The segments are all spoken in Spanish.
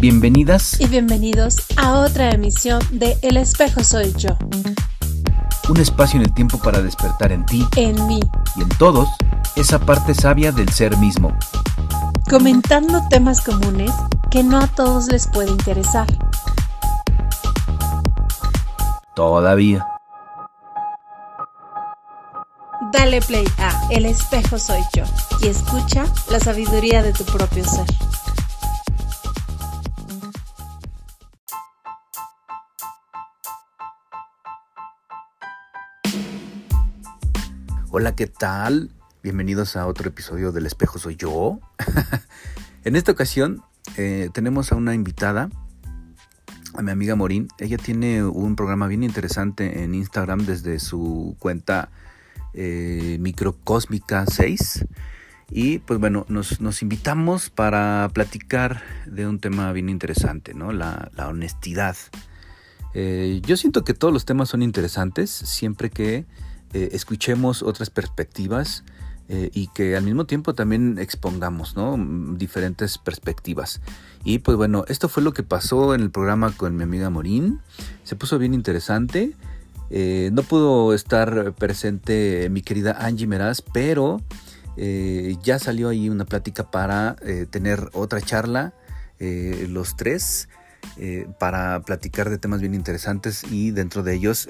Bienvenidas y bienvenidos a otra emisión de El espejo soy yo. Un espacio en el tiempo para despertar en ti, en mí y en todos esa parte sabia del ser mismo. Comentando temas comunes que no a todos les puede interesar. Todavía. Dale play a El espejo soy yo y escucha la sabiduría de tu propio ser. Hola, ¿qué tal? Bienvenidos a otro episodio del Espejo Soy Yo. en esta ocasión eh, tenemos a una invitada, a mi amiga Morín. Ella tiene un programa bien interesante en Instagram desde su cuenta eh, Microcósmica 6. Y pues bueno, nos, invitamos para platicar de un tema bien interesante, ¿no? La, honestidad. Eh, yo siento que todos los temas son interesantes siempre que eh, escuchemos otras perspectivas y que al mismo tiempo también expongamos ¿no? diferentes perspectivas. Y pues bueno, esto fue lo que pasó en el programa con mi amiga Morín. Se puso bien interesante. Eh, no pudo estar presente mi querida Angie Meraz, pero eh, ya salió ahí una plática para eh, tener otra charla, los tres, para platicar de temas bien interesantes y dentro de ellos,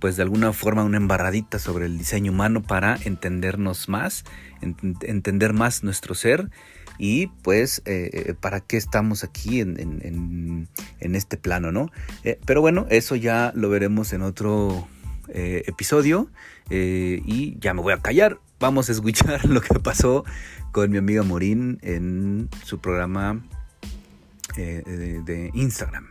pues de alguna forma una embarradita sobre el diseño humano para entendernos más, entender más nuestro ser y pues eh, eh, para qué estamos aquí en, este plano, ¿no? Eh, pero bueno, eso ya lo veremos en otro episodio y ya me voy a callar. Vamos a escuchar lo que pasó con mi amiga Morín en su programa de Instagram.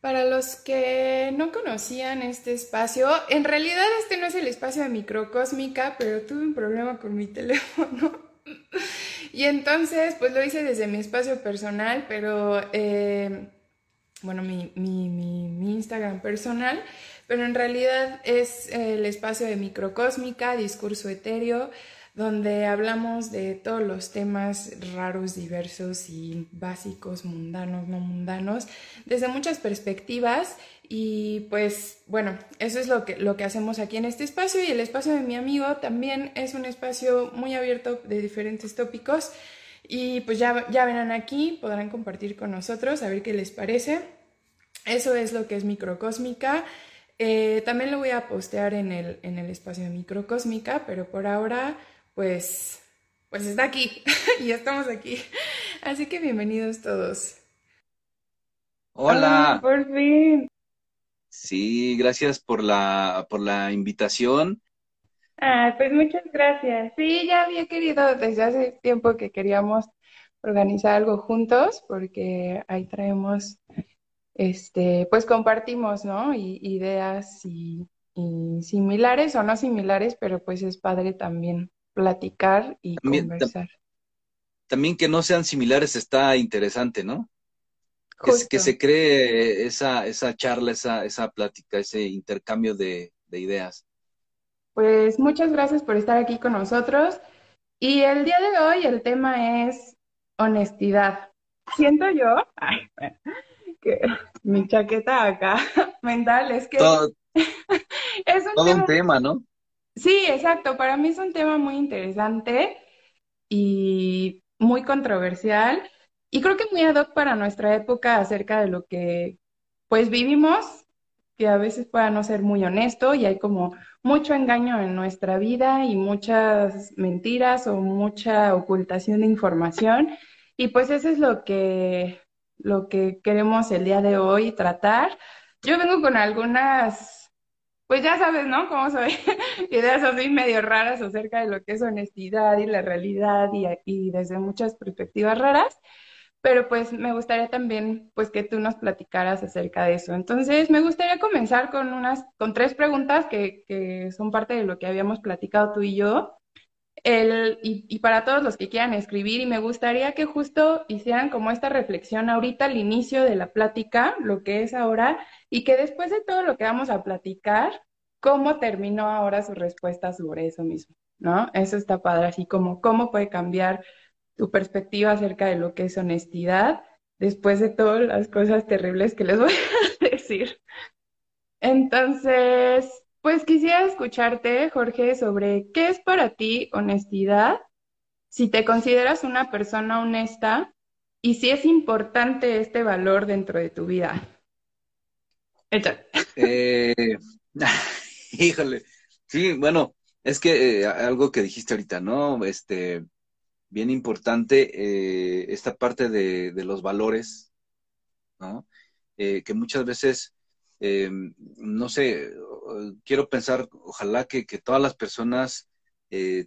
Para los que no conocían este espacio, en realidad este no es el espacio de microcósmica, pero tuve un problema con mi teléfono. y entonces, pues lo hice desde mi espacio personal, pero, eh, bueno, mi, mi, Instagram personal, pero en realidad es el espacio de microcósmica, discurso etéreo donde hablamos de todos los temas raros, diversos y básicos, mundanos, no mundanos, desde muchas perspectivas. Y pues bueno, eso es lo que, lo que hacemos aquí en este espacio y el espacio de mi amigo también es un espacio muy abierto de diferentes tópicos. Y pues ya, ya verán aquí, podrán compartir con nosotros, a ver qué les parece. Eso es lo que es microcósmica. Eh, también lo voy a postear en el, en el espacio de microcósmica, pero por ahora pues, pues está aquí y estamos aquí. Así que bienvenidos todos. Hola. por fin. Sí, gracias por la, por la invitación. Ah, pues muchas gracias. Sí, ya había querido desde hace tiempo que queríamos organizar algo juntos porque ahí traemos, este, pues compartimos, ¿no? Y, ideas y, y, similares o no similares, pero pues es padre también platicar y conversar. También que no sean similares está interesante, ¿no? Que, que, se cree esa, esa charla, esa, esa plática, ese intercambio de, ideas. Pues muchas gracias por estar aquí con nosotros. Y el día de hoy el tema es honestidad. Siento yo que mi chaqueta acá mental es que es todo un tema, ¿no? Sí, exacto. Para mí es un tema muy interesante y muy controversial y creo que muy ad hoc para nuestra época acerca de lo que pues vivimos, que a veces pueda no ser muy honesto y hay como mucho engaño en nuestra vida y muchas mentiras o mucha ocultación de información y pues eso es lo que lo que queremos el día de hoy tratar. Yo vengo con algunas pues ya sabes, ¿no? Cómo soy. Ideas así medio raras acerca de lo que es honestidad y la realidad y, y, desde muchas perspectivas raras. Pero pues me gustaría también pues que tú nos platicaras acerca de eso. Entonces me gustaría comenzar con unas, con tres preguntas que, que son parte de lo que habíamos platicado tú y yo. El, y, y, para todos los que quieran escribir, y me gustaría que justo hicieran como esta reflexión ahorita al inicio de la plática, lo que es ahora, y que después de todo lo que vamos a platicar, cómo terminó ahora su respuesta sobre eso mismo, ¿no? Eso está padre, así como cómo puede cambiar tu perspectiva acerca de lo que es honestidad después de todas las cosas terribles que les voy a decir. Entonces, pues quisiera escucharte, Jorge, sobre qué es para ti honestidad, si te consideras una persona honesta y si es importante este valor dentro de tu vida. Eh, híjole, sí, bueno, es que eh, algo que dijiste ahorita, ¿no? Este, bien importante, eh, esta parte de, los valores, ¿no? Eh, que muchas veces, eh, no sé, quiero pensar, ojalá que, que todas las personas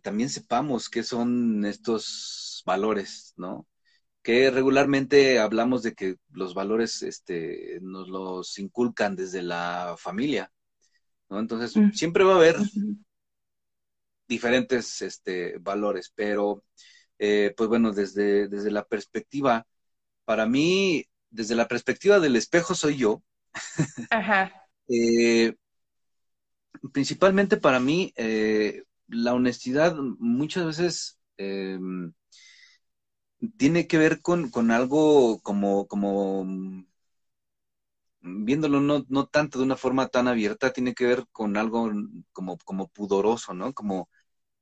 también sepamos qué son estos valores, ¿no? Que regularmente hablamos de que los valores este, nos los inculcan desde la familia, ¿no? Entonces, mm. siempre va a haber diferentes este, valores, pero eh, pues bueno, desde, desde la perspectiva, para mí, desde la perspectiva del espejo soy yo. Ajá. eh, principalmente para mí, eh, la honestidad muchas veces eh, tiene que ver con, con algo como, como viéndolo no, no tanto de una forma tan abierta, tiene que ver con algo como, como pudoroso, ¿no? Como,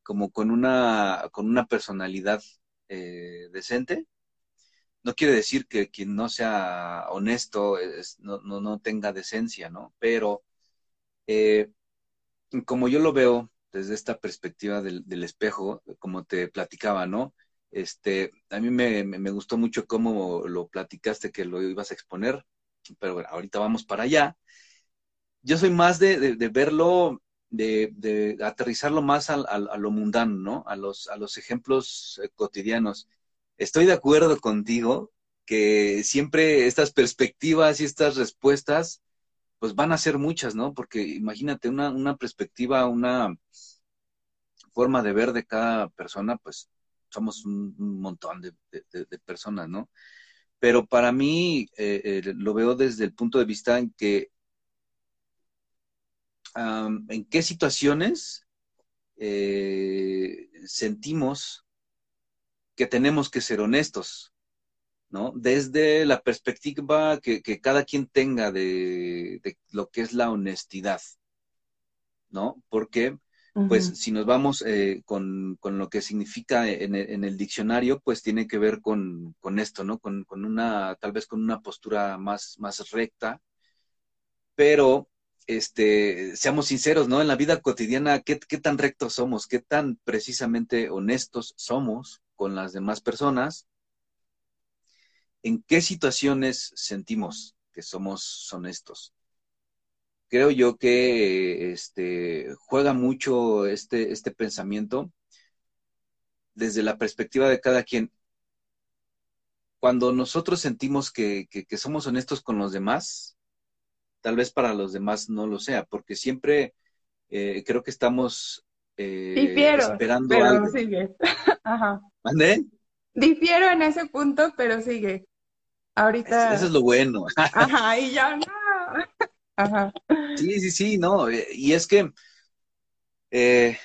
como con una, con una personalidad eh, decente. No quiere decir que quien no sea honesto es, no, no, no, tenga decencia, ¿no? Pero eh, como yo lo veo desde esta perspectiva del, del, espejo, como te platicaba, ¿no? Este, a mí me, me, gustó mucho cómo lo platicaste que lo ibas a exponer, pero bueno, ahorita vamos para allá. Yo soy más de, de, verlo de, de aterrizarlo más a, lo mundano, ¿no? A los, a los ejemplos eh, cotidianos. Estoy de acuerdo contigo que siempre estas perspectivas y estas respuestas, pues van a ser muchas, ¿no? Porque imagínate una, una perspectiva, una forma de ver de cada persona, pues somos un, montón de, personas, ¿no? Pero para mí eh, eh, lo veo desde el punto de vista en que en qué situaciones eh, sentimos que tenemos que ser honestos, ¿no? Desde la perspectiva que, cada quien tenga de, lo que es la honestidad, ¿no? Porque, pues, uh -huh. si nos vamos eh, con, con, lo que significa en, en, el diccionario, pues tiene que ver con, con esto, ¿no? Con, con, una, tal vez con una postura más, más recta, pero este, seamos sinceros, ¿no? En la vida cotidiana, ¿qué, ¿qué, tan rectos somos? ¿Qué tan precisamente honestos somos con las demás personas? ¿En qué situaciones sentimos que somos honestos? Creo yo que este, juega mucho este, este pensamiento desde la perspectiva de cada quien. Cuando nosotros sentimos que, que, que somos honestos con los demás, tal vez para los demás no lo sea, porque siempre eh, creo que estamos eh, Difiero, esperando pero algo. sigue. Ajá. ¿Mande? Difiero en ese punto, pero sigue. Ahorita. Eso es lo bueno. Ajá, y ya no. Ajá. Sí, sí, sí, no. Eh, y es que eh,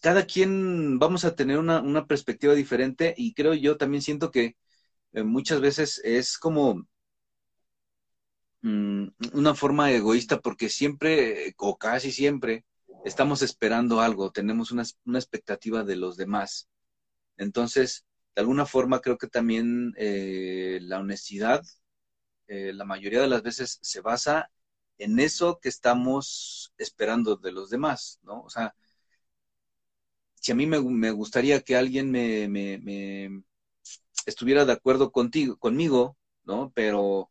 cada quien vamos a tener una, una, perspectiva diferente y creo yo también siento que eh, muchas veces es como Mm, una forma egoísta porque siempre, o casi siempre, estamos esperando algo, tenemos una, una expectativa de los demás. Entonces, de alguna forma creo que también la honestidad, la mayoría de las veces se basa en eso que estamos esperando de los demás, ¿no? O sea, si a mí me, gustaría que alguien me, me, me, estuviera de acuerdo contigo, conmigo, ¿no? Pero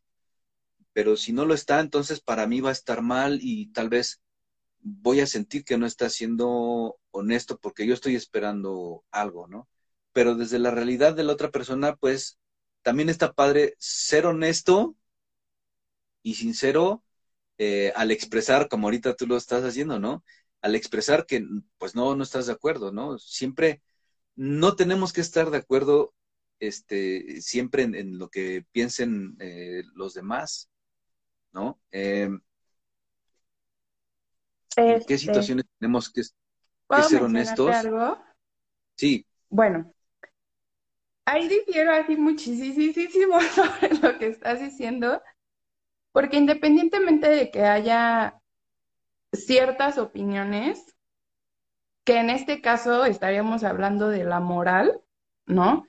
pero si no lo está, entonces para mí va a estar mal y tal vez voy a sentir que no está siendo honesto porque yo estoy esperando algo, ¿no? Pero desde la realidad de la otra persona, pues también está padre ser honesto y sincero eh, al expresar, como ahorita tú lo estás haciendo, ¿no? Al expresar que pues no, no estás de acuerdo, ¿no? Siempre no tenemos que estar de acuerdo este, siempre en, en lo que piensen eh, los demás. ¿no? Eh, ¿En qué este, situaciones tenemos que, ser honestos? algo? Sí. Bueno, ahí difiero así muchísimo sobre lo que estás diciendo, porque independientemente de que haya ciertas opiniones, que en este caso estaríamos hablando de la moral, ¿no?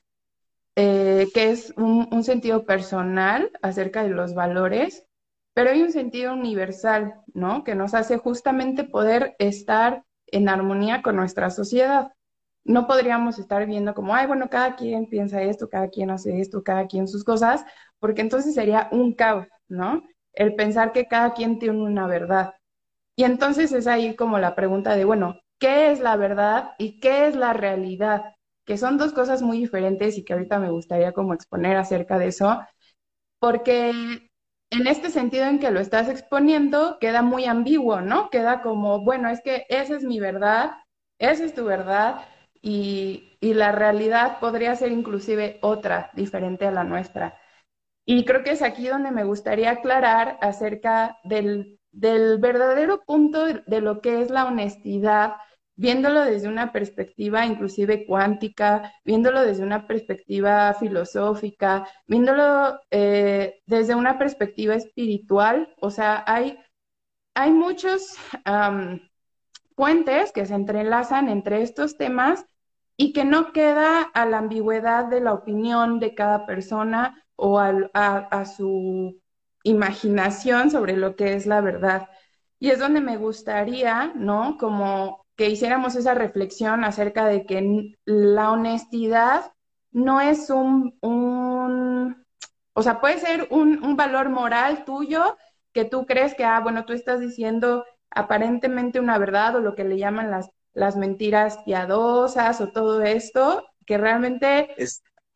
Eh, que es un, sentido personal acerca de los valores, pero hay un sentido universal, ¿no? Que nos hace justamente poder estar en armonía con nuestra sociedad. No podríamos estar viendo como, ay, bueno, cada quien piensa esto, cada quien hace esto, cada quien sus cosas, porque entonces sería un caos, ¿no? El pensar que cada quien tiene una verdad. Y entonces es ahí como la pregunta de, bueno, ¿qué es la verdad y qué es la realidad? que son dos cosas muy diferentes y que ahorita me gustaría como exponer acerca de eso, porque en este sentido en que lo estás exponiendo queda muy ambiguo, ¿no? Queda como, bueno, es que esa es mi verdad, esa es tu verdad y, y la realidad podría ser inclusive otra, diferente a la nuestra. Y creo que es aquí donde me gustaría aclarar acerca del, del verdadero punto de lo que es la honestidad viéndolo desde una perspectiva inclusive cuántica, viéndolo desde una perspectiva filosófica, viéndolo eh, desde una perspectiva espiritual. O sea, hay, hay muchos puentes que se entrelazan entre estos temas y que no queda a la ambigüedad de la opinión de cada persona o a, su imaginación sobre lo que es la verdad. Y es donde me gustaría, ¿no? Como que hiciéramos esa reflexión acerca de que la honestidad no es un, o sea, puede ser un, valor moral tuyo que tú crees que, ah, bueno, tú estás diciendo aparentemente una verdad o lo que le llaman las, las mentiras piadosas o todo esto, que realmente.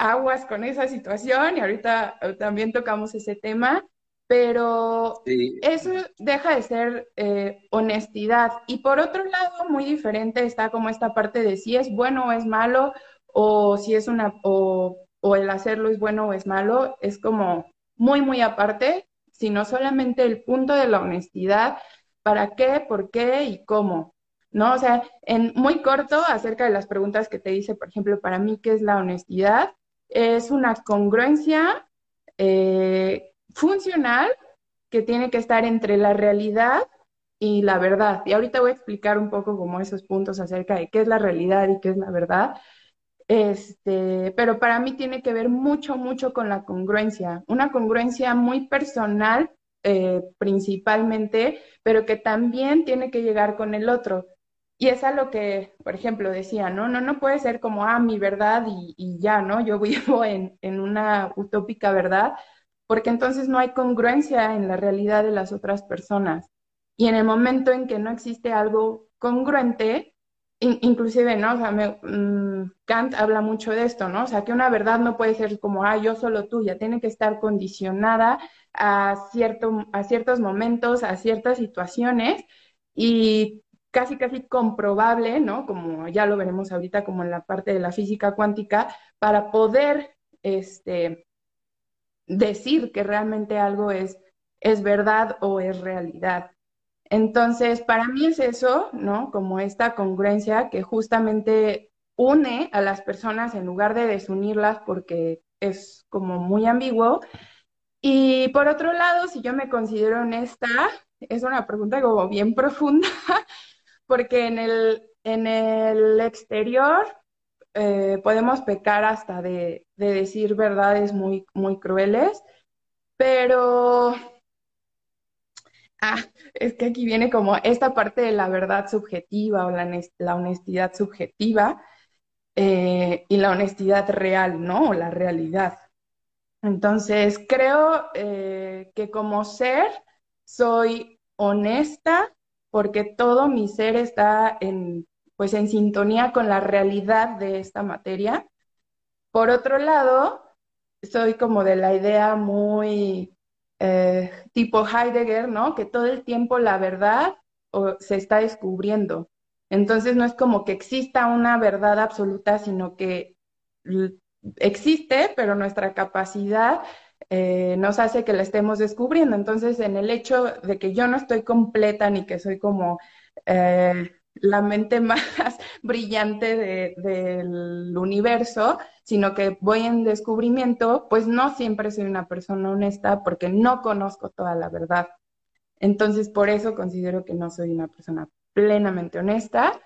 Aguas con esa situación y ahorita también tocamos ese tema, pero eso deja de ser eh, honestidad. Y por otro lado, muy diferente está como esta parte de si es bueno o es malo, o si es una, o, o el hacerlo es bueno o es malo, es como muy, muy aparte, sino solamente el punto de la honestidad, para qué, por qué y cómo. ¿No? O sea, en muy corto, acerca de las preguntas que te dice, por ejemplo, para mí, ¿qué es la honestidad? Es una congruencia eh, funcional que tiene que estar entre la realidad y la verdad. Y ahorita voy a explicar un poco como esos puntos acerca de qué es la realidad y qué es la verdad. Este, pero para mí tiene que ver mucho, mucho con la congruencia, una congruencia muy personal eh, principalmente, pero que también tiene que llegar con el otro. Y es a lo que, por ejemplo, decía, ¿no? No, no puede ser como, ah, mi verdad y, ya, ¿no? Yo vivo en, en una utópica verdad, porque entonces no hay congruencia en la realidad de las otras personas. Y en el momento en que no existe algo congruente, inclusive, ¿no? O sea, mm, Kant habla mucho de esto, ¿no? O sea, que una verdad no puede ser como, ah, yo solo tuya, tiene que estar condicionada a, cierto, a ciertos momentos, a ciertas situaciones y casi, casi comprobable, ¿no? Como ya lo veremos ahorita como en la parte de la física cuántica, para poder, este, decir que realmente algo es, es verdad o es realidad. Entonces, para mí es eso, ¿no? Como esta congruencia que justamente une a las personas en lugar de desunirlas porque es como muy ambiguo. Y por otro lado, si yo me considero honesta, es una pregunta como bien profunda, porque en el, en el exterior eh, podemos pecar hasta de, decir verdades muy, muy crueles, pero ah, es que aquí viene como esta parte de la verdad subjetiva o la, honestidad subjetiva eh, y la honestidad real, ¿no? O la realidad. Entonces, creo eh, que como ser soy honesta porque todo mi ser está en pues en sintonía con la realidad de esta materia. Por otro lado, soy como de la idea muy eh, tipo Heidegger, ¿no? Que todo el tiempo la verdad se está descubriendo. Entonces no es como que exista una verdad absoluta, sino que existe, pero nuestra capacidad eh, nos hace que la estemos descubriendo. Entonces, en el hecho de que yo no estoy completa ni que soy como eh, la mente más brillante del universo, sino que voy en descubrimiento, pues no siempre soy una persona honesta porque no conozco toda la verdad. Entonces, por eso considero que no soy una persona plenamente honesta,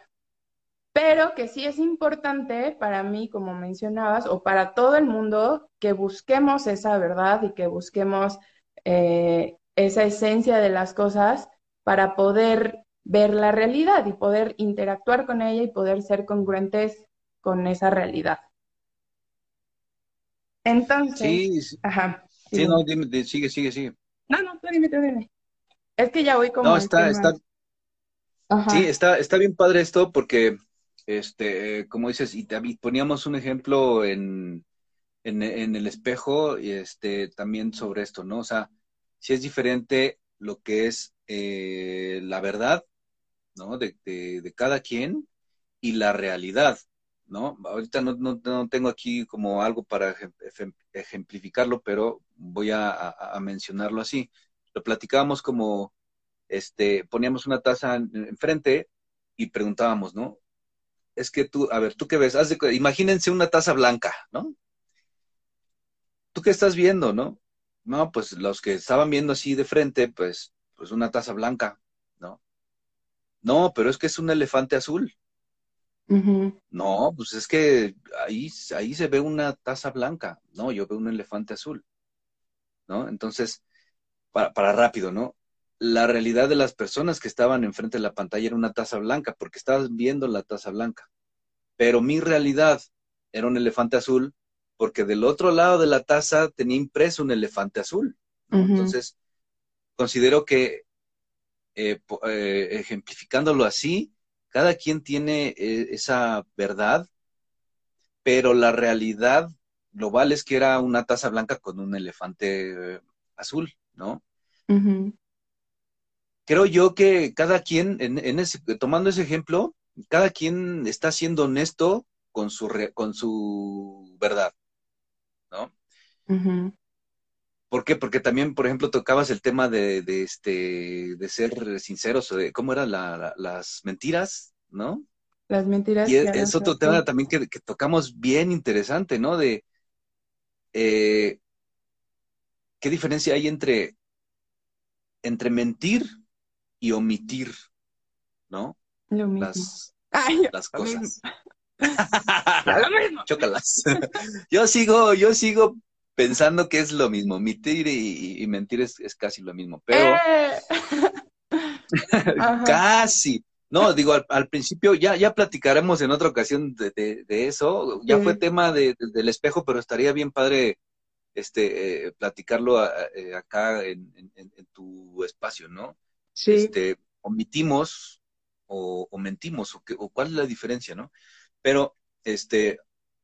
pero que sí es importante para mí, como mencionabas, o para todo el mundo, que busquemos esa verdad y que busquemos eh, esa esencia de las cosas para poder ver la realidad y poder interactuar con ella y poder ser congruentes con esa realidad. Entonces, sí, ajá. Sí, no, dime, sigue, sigue, sigue. No, no, tú dime, tú dime. Es que ya voy como. No, está, está. Sí, está, está bien padre esto porque, este, como dices, y poníamos un ejemplo en, en, el espejo, este, también sobre esto, ¿no? O sea, si es diferente lo que es eh, la verdad ¿no? De, de, cada quien y la realidad, ¿no? Ahorita no, no, tengo aquí como algo para ejemplificarlo, pero voy a, mencionarlo así. Lo platicábamos como, este, poníamos una taza enfrente y preguntábamos, ¿no? Es que tú, a ver, ¿tú qué ves? imagínense una taza blanca, ¿no? ¿Tú qué estás viendo, no? No, pues los que estaban viendo así de frente, pues, pues una taza blanca. No, pero es que es un elefante azul. No, pues es que ahí, ahí se ve una taza blanca. No, yo veo un elefante azul. ¿No? Entonces, para, para rápido, ¿no? La realidad de las personas que estaban enfrente de la pantalla era una taza blanca, porque estaban viendo la taza blanca. Pero mi realidad era un elefante azul, porque del otro lado de la taza tenía impreso un elefante azul. Entonces, considero que eh, eh, ejemplificándolo así, cada quien tiene eh, esa verdad, pero la realidad global es que era una taza blanca con un elefante azul, ¿no? Creo yo que cada quien, en, ese, tomando ese ejemplo, cada quien está siendo honesto con su, con su verdad, ¿no? ¿Por qué? Porque también, por ejemplo, tocabas el tema de, de este, de ser sinceros, o de cómo eran las mentiras, ¿no? Las mentiras. Y es, otro tema también que, tocamos bien interesante, ¿no? De eh, qué diferencia hay entre, entre mentir y omitir, ¿no? Lo mismo. Las, las cosas. lo mismo. Chócalas. yo sigo, yo sigo pensando que es lo mismo. Mentir y, mentir es, casi lo mismo, pero eh. casi. No, digo, al, principio ya, ya platicaremos en otra ocasión de, eso. Ya fue tema de, del espejo, pero estaría bien padre este eh, platicarlo eh, acá en, tu espacio, ¿no? Sí. Este, omitimos o, mentimos, o, o cuál es la diferencia, ¿no? Pero este,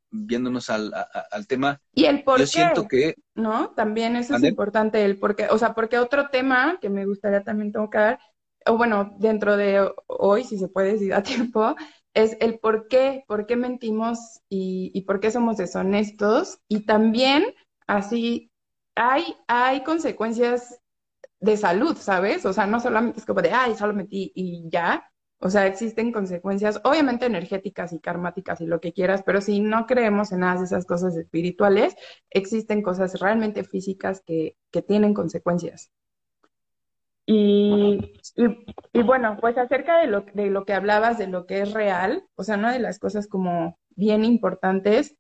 viéndonos al, al tema. Y el por yo siento que... ¿No? También eso es importante, el por qué. O sea, porque otro tema que me gustaría también tocar, o bueno, dentro de hoy, si se puede, si da tiempo, es el por qué, por qué mentimos y, y por qué somos deshonestos. Y también, así, hay, hay consecuencias de salud, ¿sabes? O sea, no solamente es como de, ay, solo mentí y ya, o sea, existen consecuencias, obviamente energéticas y karmáticas y lo que quieras, pero si no creemos en nada de esas cosas espirituales, existen cosas realmente físicas que, que tienen consecuencias. Y, y, bueno, pues acerca de lo, de lo que hablabas, de lo que es real, o sea, una de las cosas como bien importantes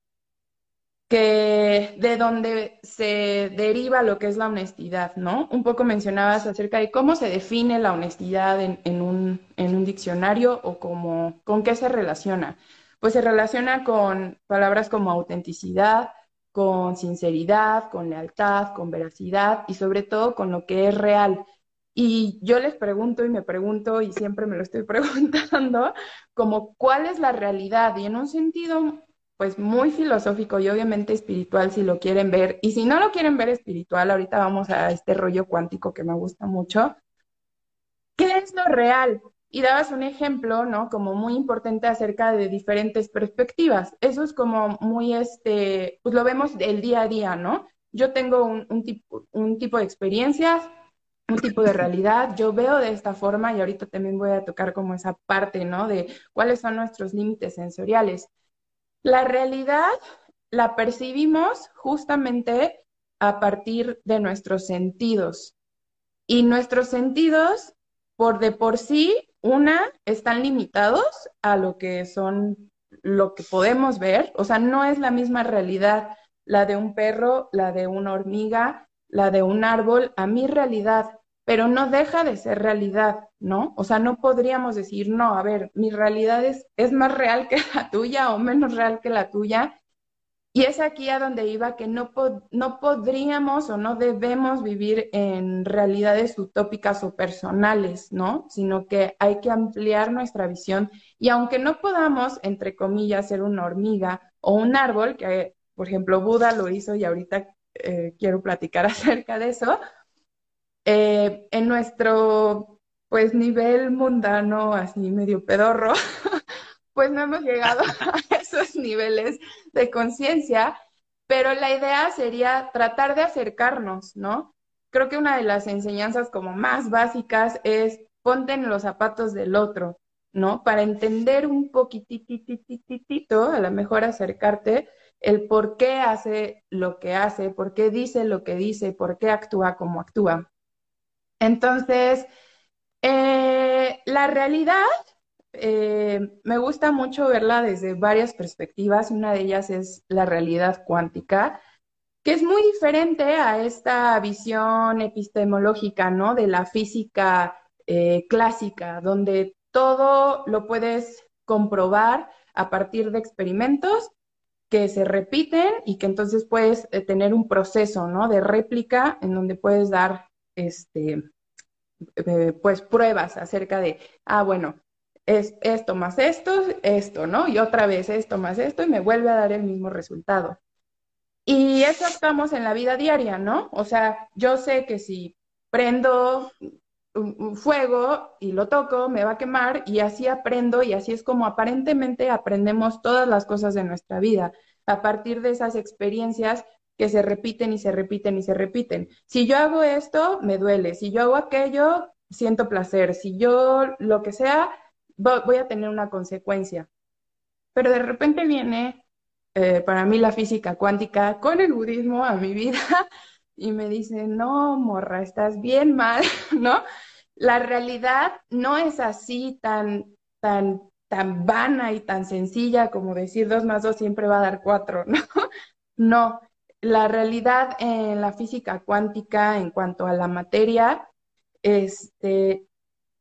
que de donde se deriva lo que es la honestidad, ¿no? Un poco mencionabas acerca de cómo se define la honestidad en, un, en un, diccionario o cómo, con qué se relaciona. Pues se relaciona con palabras como autenticidad, con sinceridad, con lealtad, con veracidad y sobre todo con lo que es real. Y yo les pregunto y me pregunto y siempre me lo estoy preguntando, como cuál es la realidad y en un sentido pues muy filosófico y obviamente espiritual si lo quieren ver. Y si no lo quieren ver espiritual, ahorita vamos a este rollo cuántico que me gusta mucho. ¿Qué es lo real? Y dabas un ejemplo, ¿no? Como muy importante acerca de diferentes perspectivas. Eso es como muy, este, pues lo vemos el día a día, ¿no? Yo tengo un, tipo, un tipo de experiencias, un tipo de realidad, yo veo de esta forma y ahorita también voy a tocar como esa parte, ¿no? De cuáles son nuestros límites sensoriales. La realidad la percibimos justamente a partir de nuestros sentidos. Y nuestros sentidos, por de por sí, una, están limitados a lo que son, lo que podemos ver. O sea, no es la misma realidad la de un perro, la de una hormiga, la de un árbol, a mi realidad, pero no deja de ser realidad, ¿no? O sea, no podríamos decir, no, a ver, mi realidad es, es más real que la tuya o menos real que la tuya, y es aquí a donde iba que no, no podríamos o no debemos vivir en realidades utópicas o personales, ¿no? Sino que hay que ampliar nuestra visión y aunque no podamos, entre comillas, ser una hormiga o un árbol, que por ejemplo Buda lo hizo y ahorita eh, quiero platicar acerca de eso, eh, en nuestro pues nivel mundano, así medio pedorro, pues no hemos llegado a esos niveles de conciencia, pero la idea sería tratar de acercarnos, ¿no? Creo que una de las enseñanzas como más básicas es ponte en los zapatos del otro, ¿no? Para entender un poquititititito, a lo mejor acercarte, el por qué hace lo que hace, por qué dice lo que dice, por qué actúa como actúa. Entonces, eh, la realidad eh, me gusta mucho verla desde varias perspectivas. Una de ellas es la realidad cuántica, que es muy diferente a esta visión epistemológica, ¿no? De la física eh, clásica, donde todo lo puedes comprobar a partir de experimentos que se repiten y que entonces puedes tener un proceso, ¿no? De réplica en donde puedes dar, este, pues pruebas acerca de, ah, bueno, es esto más esto, esto, ¿no? Y otra vez esto más esto y me vuelve a dar el mismo resultado. Y eso estamos en la vida diaria, ¿no? O sea, yo sé que si prendo un, fuego y lo toco, me va a quemar y así aprendo y así es como aparentemente aprendemos todas las cosas de nuestra vida, a partir de esas experiencias que se repiten y se repiten y se repiten. Si yo hago esto, me duele, si yo hago aquello, siento placer, si yo lo que sea, voy a tener una consecuencia. Pero de repente viene eh, para mí la física cuántica con el budismo a mi vida y me dice, no, morra, estás bien mal, ¿no? La realidad no es así tan, tan, tan vana y tan sencilla como decir dos más dos siempre va a dar cuatro, ¿no? No, la realidad en la física cuántica en cuanto a la materia este,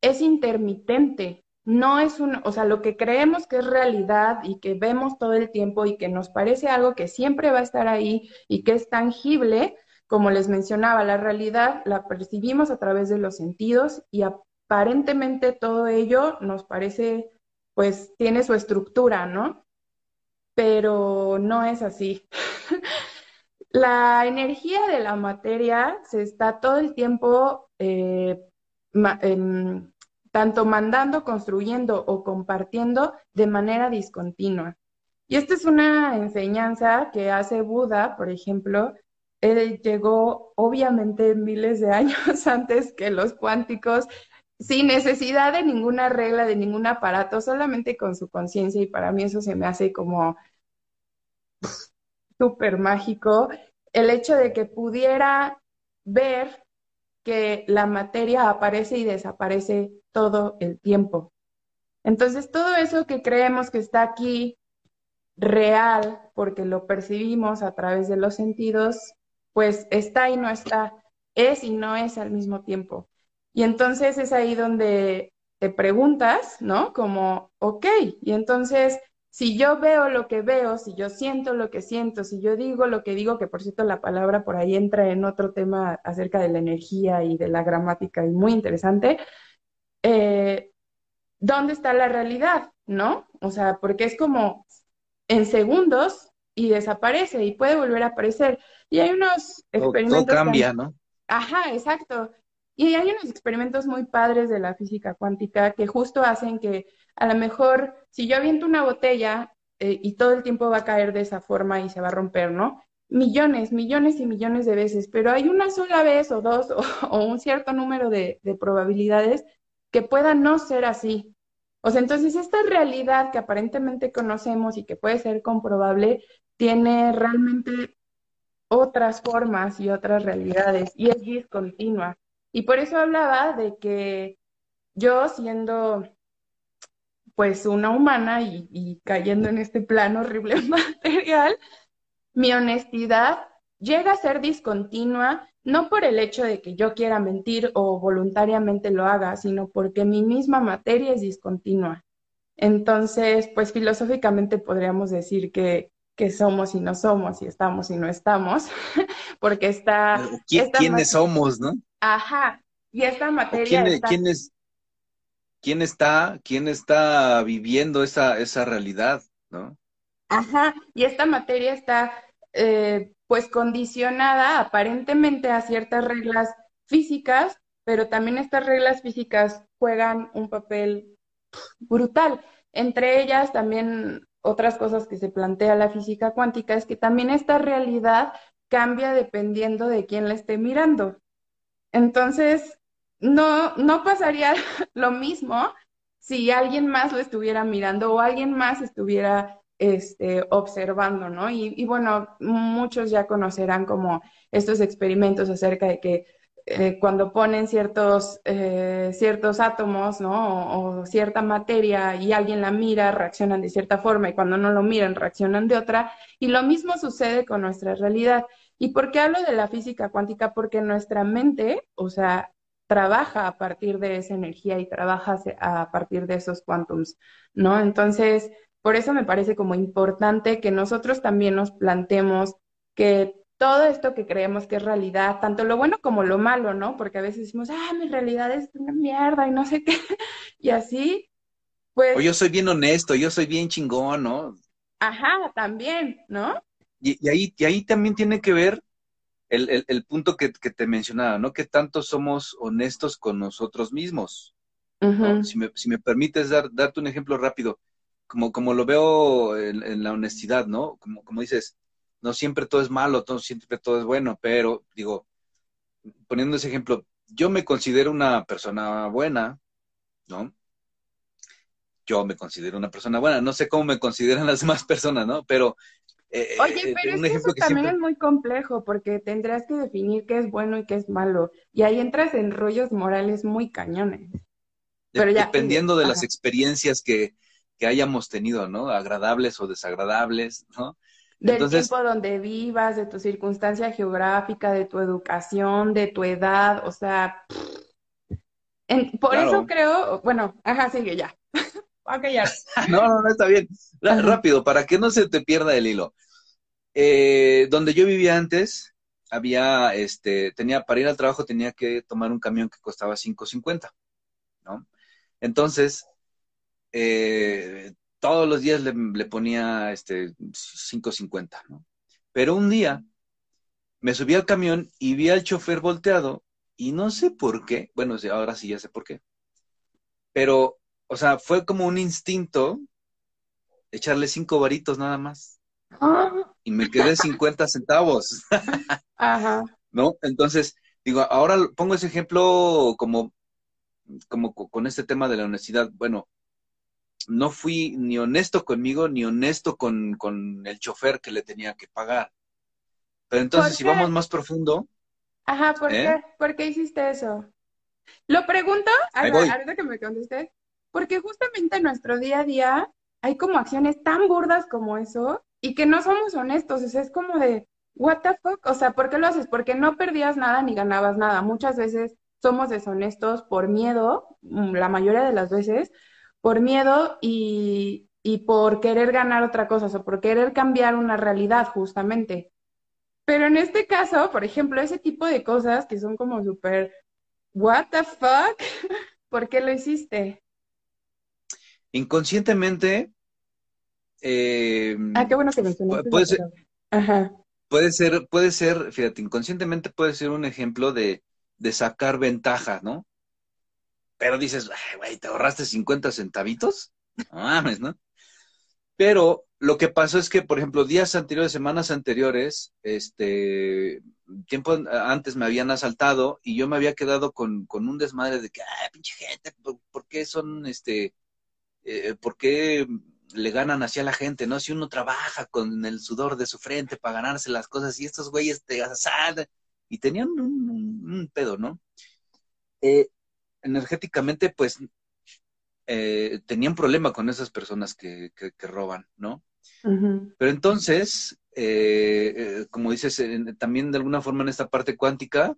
es intermitente no es un, o sea, lo que creemos que es realidad y que vemos todo el tiempo y que nos parece algo que siempre va a estar ahí y que es tangible, como les mencionaba, la realidad la percibimos a través de los sentidos y aparentemente todo ello nos parece, pues tiene su estructura, ¿no? Pero no es así. la energía de la materia se está todo el tiempo eh, tanto mandando, construyendo o compartiendo de manera discontinua. Y esta es una enseñanza que hace Buda, por ejemplo. Él llegó obviamente miles de años antes que los cuánticos, sin necesidad de ninguna regla, de ningún aparato, solamente con su conciencia y para mí eso se me hace como súper mágico. El hecho de que pudiera ver que la materia aparece y desaparece todo el tiempo. Entonces, todo eso que creemos que está aquí real, porque lo percibimos a través de los sentidos, pues está y no está, es y no es al mismo tiempo. Y entonces es ahí donde te preguntas, ¿no? Como, ok, y entonces si yo veo lo que veo, si yo siento lo que siento, si yo digo lo que digo, que por cierto la palabra por ahí entra en otro tema acerca de la energía y de la gramática y muy interesante, eh, ¿dónde está la realidad? ¿No? O sea, porque es como en segundos y desaparece y puede volver a aparecer. Y hay unos experimentos. Todo cambia, ¿no? Ajá, exacto. Y hay unos experimentos muy padres de la física cuántica que justo hacen que a lo mejor si yo aviento una botella eh, y todo el tiempo va a caer de esa forma y se va a romper, ¿no? millones, millones y millones de veces, pero hay una sola vez o dos o, un cierto número de, de probabilidades que pueda no ser así. O sea, entonces esta realidad que aparentemente conocemos y que puede ser comprobable, tiene realmente otras formas y otras realidades y es discontinua. Y por eso hablaba de que yo siendo pues una humana y, cayendo en este plano horrible material, mi honestidad llega a ser discontinua, no por el hecho de que yo quiera mentir o voluntariamente lo haga, sino porque mi misma materia es discontinua. Entonces, pues filosóficamente podríamos decir que, que somos y no somos, y estamos y no estamos, porque está... ¿Quiénes somos, no? Ajá, y esta materia... Quién, está... ¿quién, está, ¿Quién está viviendo esa, esa realidad, no? Ajá, y esta materia está eh, pues condicionada aparentemente a ciertas reglas físicas, pero también estas reglas físicas juegan un papel brutal. Entre ellas también otras cosas que se plantea la física cuántica es que también esta realidad cambia dependiendo de quién la esté mirando. Entonces, no, no pasaría lo mismo si alguien más lo estuviera mirando o alguien más estuviera este, observando, ¿no? Y, bueno, muchos ya conocerán como estos experimentos acerca de que eh, cuando ponen ciertos, eh, ciertos átomos, ¿no? O, cierta materia y alguien la mira, reaccionan de cierta forma y cuando no lo miran, reaccionan de otra. Y lo mismo sucede con nuestra realidad. ¿Y por qué hablo de la física cuántica? Porque nuestra mente, o sea, trabaja a partir de esa energía y trabaja a partir de esos quantums, ¿no? Entonces, por eso me parece como importante que nosotros también nos plantemos que todo esto que creemos que es realidad, tanto lo bueno como lo malo, ¿no? Porque a veces decimos, ah, mi realidad es una mierda y no sé qué. y así, pues... O yo soy bien honesto, yo soy bien chingón, ¿no? Ajá, también, ¿no? Y, ahí, y ahí también tiene que ver el, el, punto que, te mencionaba, ¿no? Que tanto somos honestos con nosotros mismos. si, me, si me permites dar, darte un ejemplo rápido como, como lo veo en, la honestidad, ¿no? Como, como dices, no siempre todo es malo, no siempre todo es bueno, pero digo, poniendo ese ejemplo, yo me considero una persona buena, ¿no? Yo me considero una persona buena, no sé cómo me consideran las demás personas, ¿no? Pero... Eh, Oye, eh, pero es que eso también es muy complejo porque tendrás que definir qué es bueno y qué es malo. Y ahí entras en rollos morales muy cañones. Pero ya, dependiendo de las experiencias que, que hayamos tenido, ¿no? Agradables o desagradables, ¿no? Del tiempo donde vivas, de tu circunstancia geográfica, de tu educación, de tu edad, o sea, por eso creo, bueno, ajá, sigue ya. no, no, no, está bien. Rápido, para que no se te pierda el hilo. Eh, donde yo vivía antes, había, este, tenía, para ir al trabajo tenía que tomar un camión que costaba 5.50, ¿no? Entonces, eh, todos los días le, ponía este 5.50, ¿no? Pero un día me subí al camión y vi al chofer volteado y no sé por qué, bueno, ahora sí ya sé por qué, pero, o sea, fue como un instinto echarle cinco varitos nada más. Ah. Y me quedé 50 centavos. Ajá. ¿No? Entonces, digo, ahora pongo ese ejemplo como, como con este tema de la honestidad. Bueno, no fui ni honesto conmigo ni honesto con, el chofer que le tenía que pagar. Pero entonces, si vamos más profundo. Ajá, ¿por ¿eh? qué? ¿Por qué hiciste eso? Lo pregunto, ahorita que me contestes, porque justamente en nuestro día a día hay como acciones tan burdas como eso y que no somos honestos. Es como de, ¿what the fuck? O sea, ¿por qué lo haces? Porque no perdías nada ni ganabas nada. Muchas veces somos deshonestos por miedo, mm, la mayoría de las veces, por miedo y, por querer ganar otra cosa, o por querer cambiar una realidad justamente. Pero en este caso, por ejemplo, ese tipo de cosas que son como súper, what the fuck, ¿por qué lo hiciste? Inconscientemente. Eh, ah, qué bueno que mencionaste. Puede ser, Ajá. puede ser, puede ser, fíjate, inconscientemente puede ser un ejemplo de, de sacar ventaja, ¿no? Pero dices, güey, ¿te ahorraste 50 centavitos? No mames, ¿no? Pero lo que pasó es que, por ejemplo, días anteriores, semanas anteriores, este, tiempo antes me habían asaltado y yo me había quedado con, con un desmadre de que, ay, pinche gente, ¿por, qué son, este, eh, por qué le ganan así a la gente, ¿no? Si uno trabaja con el sudor de su frente para ganarse las cosas y estos güeyes te asaltan y tenían un, pedo, ¿no? Eh, energéticamente, pues, eh, tenían problema con esas personas que, que, roban, ¿no? Pero entonces, eh, como dices, también de alguna forma en esta parte cuántica,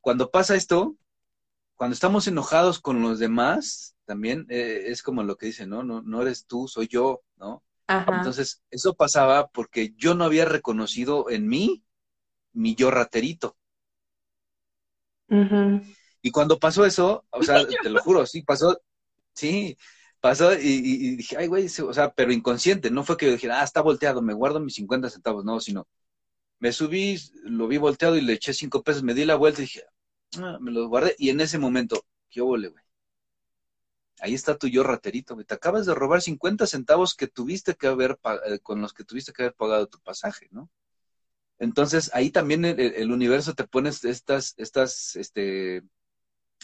cuando pasa esto, cuando estamos enojados con los demás, también es como lo que dicen, ¿no? ¿no? No eres tú, soy yo, ¿no? Entonces, eso pasaba porque yo no había reconocido en mí mi yo raterito. Y cuando pasó eso, o sea, te lo juro, sí, pasó, sí, pasó y, dije, ay, güey, o sea, pero inconsciente, no fue que yo dijera, ah, está volteado, me guardo mis 50 centavos, no, sino me subí, lo vi volteado y le eché cinco pesos, me di la vuelta y dije, ah, me los guardé y en ese momento, qué vole, güey. Ahí está tu yo raterito, güey. Te acabas de robar 50 centavos que tuviste que haber, eh, con los que tuviste que haber pagado tu pasaje, ¿no? Entonces, ahí también el, universo te pone estas, estas este,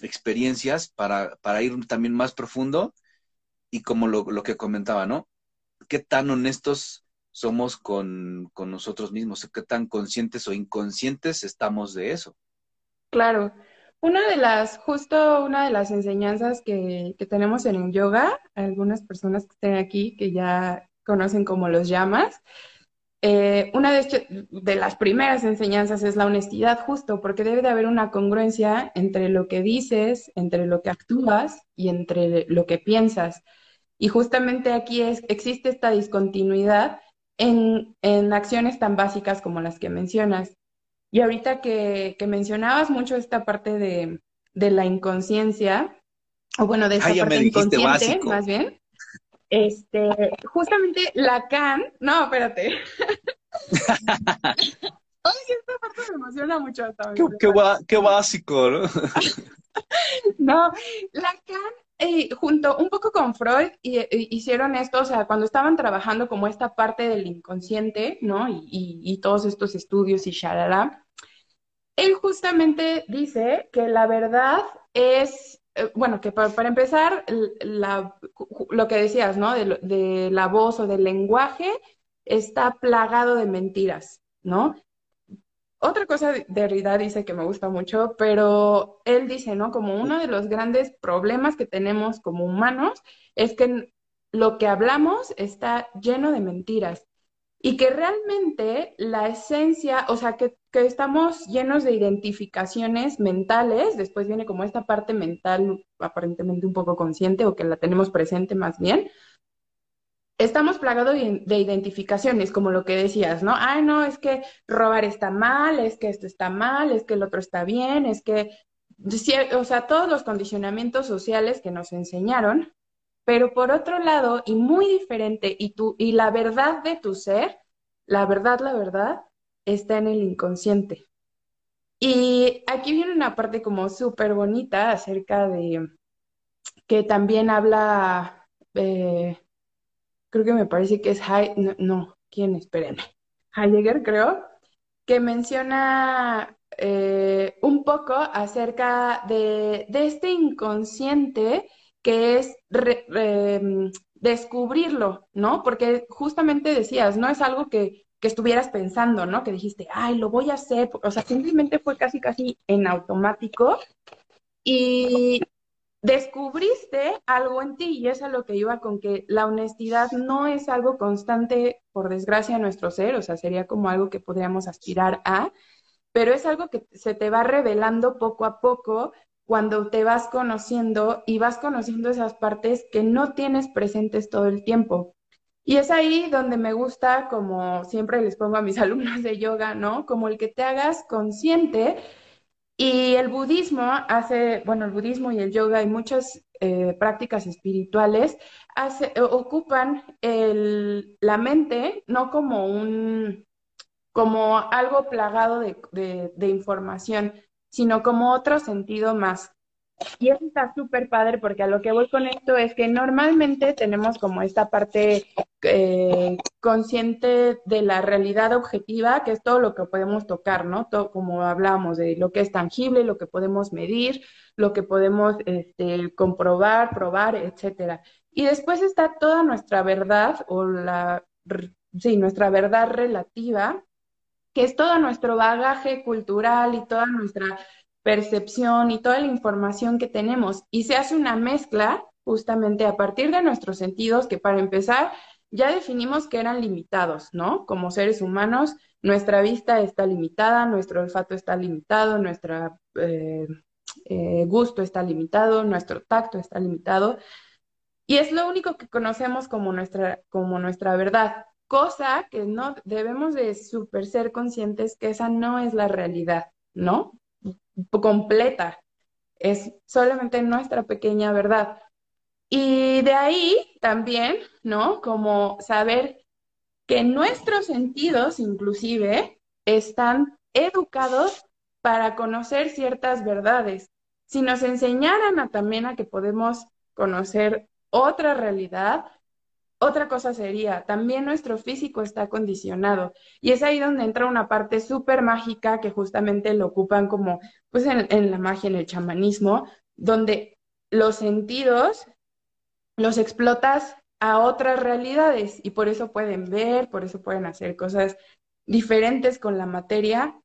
experiencias para, para, ir también más profundo y como lo, lo, que comentaba, ¿no? ¿Qué tan honestos somos con, con nosotros mismos? ¿Qué tan conscientes o inconscientes estamos de eso? Claro. Una de las, justo una de las enseñanzas que, que tenemos en el yoga, algunas personas que estén aquí que ya conocen como los llamas, eh, una de, de, las primeras enseñanzas es la honestidad, justo, porque debe de haber una congruencia entre lo que dices, entre lo que actúas y entre lo que piensas. Y justamente aquí es, existe esta discontinuidad en, en acciones tan básicas como las que mencionas. Y ahorita que, que mencionabas mucho esta parte de, de la inconsciencia, o bueno, de esa parte inconsciente, más bien, este, justamente Lacan, no, espérate. Ay, esta parte me emociona mucho. qué, básico, ¿no? no, Lacan, eh, junto un poco con Freud, y, hicieron esto, o sea, cuando estaban trabajando como esta parte del inconsciente, ¿no? Y, y todos estos estudios y shalala, él justamente dice que la verdad es eh, bueno, que para, empezar, lo que decías, ¿no? De, la voz o del lenguaje está plagado de mentiras, ¿no? Otra cosa de Derrida dice que me gusta mucho, pero él dice, ¿no? Como uno de los grandes problemas que tenemos como humanos es que lo que hablamos está lleno de mentiras y que realmente la esencia, o sea, que, estamos llenos de identificaciones mentales, después viene como esta parte mental aparentemente un poco consciente o que la tenemos presente más bien, estamos plagados de identificaciones, como lo que decías, ¿no? Ay, no, es que robar está mal, es que esto está mal, es que el otro está bien, es que, o sea, todos los condicionamientos sociales que nos enseñaron pero por otro lado, y muy diferente, y, tu, y la verdad de tu ser, la verdad, la verdad, está en el inconsciente. Y aquí viene una parte como súper bonita acerca de que también habla, eh, creo que me parece que es no, no, ¿quién? Espérenme. Heidegger, creo, que menciona eh, un poco acerca de, de este inconsciente que es em, descubrirlo, ¿no? Porque justamente decías, no es algo que, que, estuvieras pensando, ¿no? Que dijiste, ay, lo voy a hacer, o sea, simplemente fue casi, casi en automático y descubriste algo en ti y es a lo que iba con que la honestidad no es algo constante, por desgracia, en nuestro ser, o sea, sería como algo que podríamos aspirar a, pero es algo que se te va revelando poco a poco cuando te vas conociendo y vas conociendo esas partes que no tienes presentes todo el tiempo. Y es ahí donde me gusta, como siempre les pongo a mis alumnos de yoga, ¿no? Como el que te hagas consciente. Y el budismo hace, bueno, el budismo y el yoga y muchas eh, prácticas espirituales hace, ocupan el, la mente no como un, como algo plagado de información, sino como otro sentido más. Y eso está súper padre porque a lo que voy con esto es que normalmente tenemos como esta parte eh, consciente de la realidad objetiva, que es todo lo que podemos tocar, ¿no? Todo como hablamos de lo que es tangible, lo que podemos medir, lo que podemos este, comprobar, probar, etcétera. Y después está toda nuestra verdad o la, sí, nuestra verdad relativa, que es todo nuestro bagaje cultural y toda nuestra percepción y toda la información que tenemos. Y se hace una mezcla justamente a partir de nuestros sentidos, que para empezar ya definimos que eran limitados, ¿no? Como seres humanos, nuestra vista está limitada, nuestro olfato está limitado, nuestro eh, eh, gusto está limitado, nuestro tacto está limitado. Y es lo único que conocemos como nuestra, como nuestra verdad, cosa que no debemos de super ser conscientes que esa no es la realidad, ¿no? Completa, es solamente nuestra pequeña verdad. Y de ahí también, ¿no? Como saber que nuestros sentidos inclusive están educados para conocer ciertas verdades. Si nos enseñaran a, también a que podemos conocer otra realidad, otra cosa sería, también nuestro físico está condicionado. Y es ahí donde entra una parte súper mágica que justamente lo ocupan como, pues en, la magia, en el chamanismo, donde los sentidos los explotas a otras realidades y por eso pueden ver, por eso pueden hacer cosas diferentes con la materia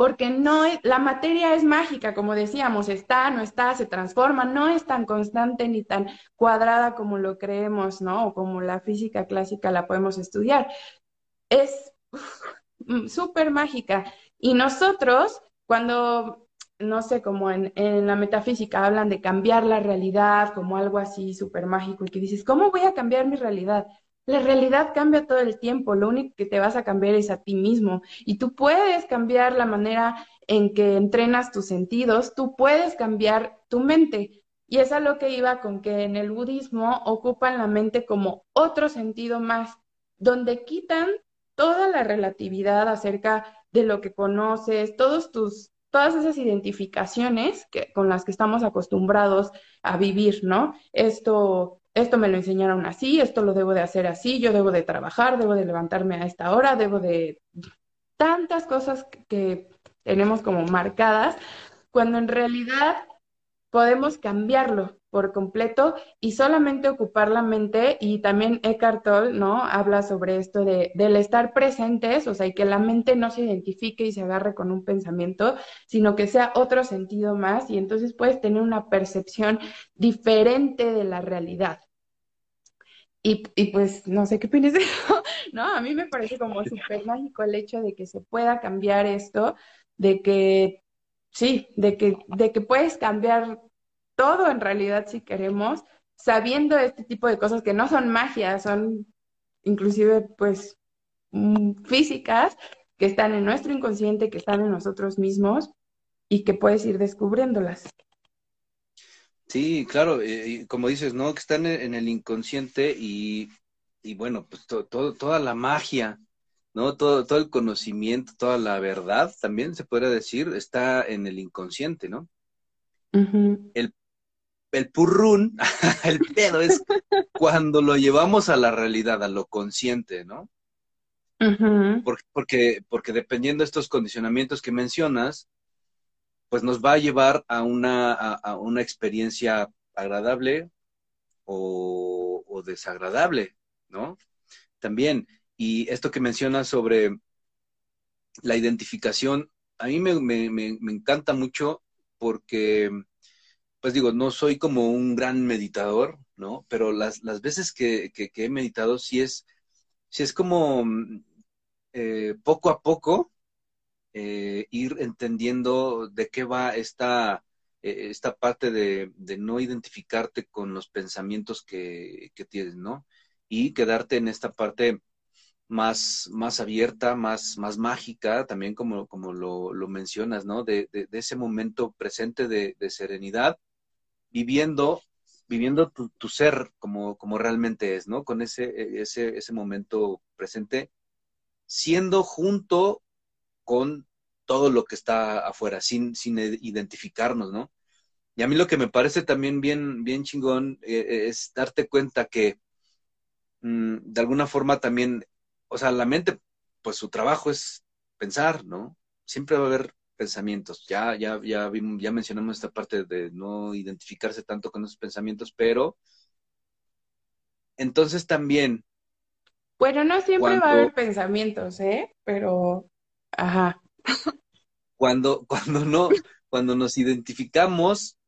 porque no es, la materia es mágica, como decíamos, está, no está, se transforma, no es tan constante ni tan cuadrada como lo creemos, ¿no? O como la física clásica la podemos estudiar. Es mm, súper mágica. Y nosotros, cuando, no sé, como en, en la metafísica hablan de cambiar la realidad como algo así súper mágico y que dices, ¿cómo voy a cambiar mi realidad? La realidad cambia todo el tiempo, lo único que te vas a cambiar es a ti mismo y tú puedes cambiar la manera en que entrenas tus sentidos, tú puedes cambiar tu mente. Y es a lo que iba con que en el budismo ocupan la mente como otro sentido más, donde quitan toda la relatividad acerca de lo que conoces, todos tus, todas esas identificaciones que, con las que estamos acostumbrados a vivir, ¿no? Esto esto me lo enseñaron así, esto lo debo de hacer así, yo debo de trabajar, debo de levantarme a esta hora, debo de tantas cosas que tenemos como marcadas, cuando en realidad podemos cambiarlo por completo y solamente ocupar la mente y también Eckhart Tolle, ¿no? Habla sobre esto de, del estar presentes, o sea, y que la mente no se identifique y se agarre con un pensamiento, sino que sea otro sentido más y entonces puedes tener una percepción diferente de la realidad. Y, y pues no sé qué opinas de eso, ¿no? A mí me parece como súper mágico el hecho de que se pueda cambiar esto, de que, sí, de que, de que puedes cambiar todo en realidad si queremos, sabiendo este tipo de cosas que no son magia, son inclusive pues mm, físicas, que están en nuestro inconsciente, que están en nosotros mismos y que puedes ir descubriéndolas. Sí, claro, eh, como dices, ¿no? Que están en el inconsciente y, bueno, pues toda la magia, ¿no? Todo, todo el conocimiento, toda la verdad, también se podría decir, está en el inconsciente, ¿no? El el purrún, el pedo es cuando lo llevamos a la realidad, a lo consciente, ¿no? porque, porque, dependiendo de estos condicionamientos que mencionas, pues nos va a llevar a una, a, una experiencia agradable o, desagradable, ¿no? También, y esto que mencionas sobre la identificación, a mí me, me, me encanta mucho porque pues digo, no soy como un gran meditador, ¿no? Pero las, las veces que, he meditado sí es, sí es como mm, eh, poco a poco eh, ir entendiendo de qué va esta, eh, esta parte de, no identificarte con los pensamientos que, tienes, ¿no? Y quedarte en esta parte más, más abierta, más, más mágica, también como, como lo, mencionas, ¿no? De, de, ese momento presente de, serenidad viviendo, viviendo tu, ser como, como realmente es, ¿no? Con ese, ese, ese momento presente, siendo junto con todo lo que está afuera, sin, sin identificarnos, ¿no? Y a mí lo que me parece también bien, bien chingón eh, es darte cuenta que mm, de alguna forma también, o sea, la mente, pues su trabajo es pensar, ¿no? Siempre va a haber pensamientos. Ya, ya, ya, ya mencionamos esta parte de no identificarse tanto con esos pensamientos, pero entonces también. Bueno, no siempre va a haber pensamientos, ¿eh? Pero, ajá. Cuando, cuando no, cuando nos identificamos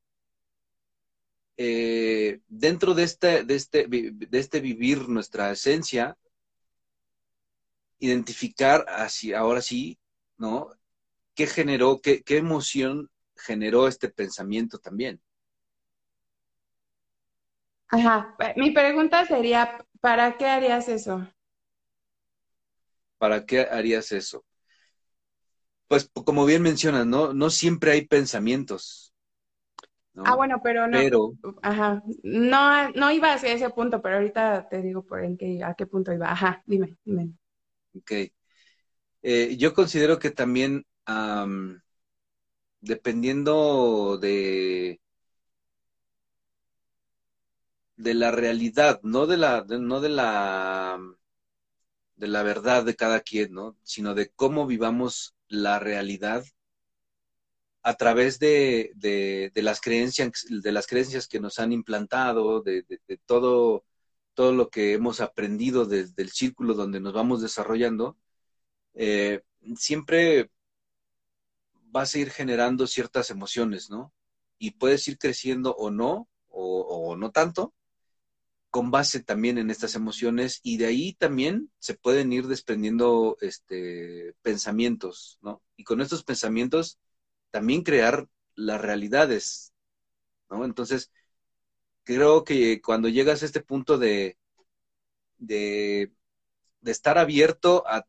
eh, dentro de este, de este, de este vivir nuestra esencia, identificar así, ahora sí, ¿no? ¿Qué generó, qué, qué emoción generó este pensamiento también? Ajá, mi pregunta sería, ¿para qué harías eso? ¿Para qué harías eso? Pues como bien mencionas, ¿no? No siempre hay pensamientos. Ah, bueno, pero no. Pero, ajá, no, no iba hacia ese punto, pero ahorita te digo por en qué, a qué punto iba. Ajá, dime, dime. Ok. Eh, yo considero que también, dependiendo de, de la realidad, no de la, no de la, de la verdad de cada quien, ¿no? Sino de cómo vivamos la realidad a través de, de, las creencias, de las creencias que nos han implantado, de, de, todo, todo lo que hemos aprendido desde el círculo donde nos vamos desarrollando, eh, siempre vas a ir generando ciertas emociones, ¿no? Y puedes ir creciendo o no, o, no tanto, con base también en estas emociones y de ahí también se pueden ir desprendiendo este, pensamientos, ¿no? Y con estos pensamientos también crear las realidades, ¿no? Entonces, creo que cuando llegas a este punto de, de, estar abierto a,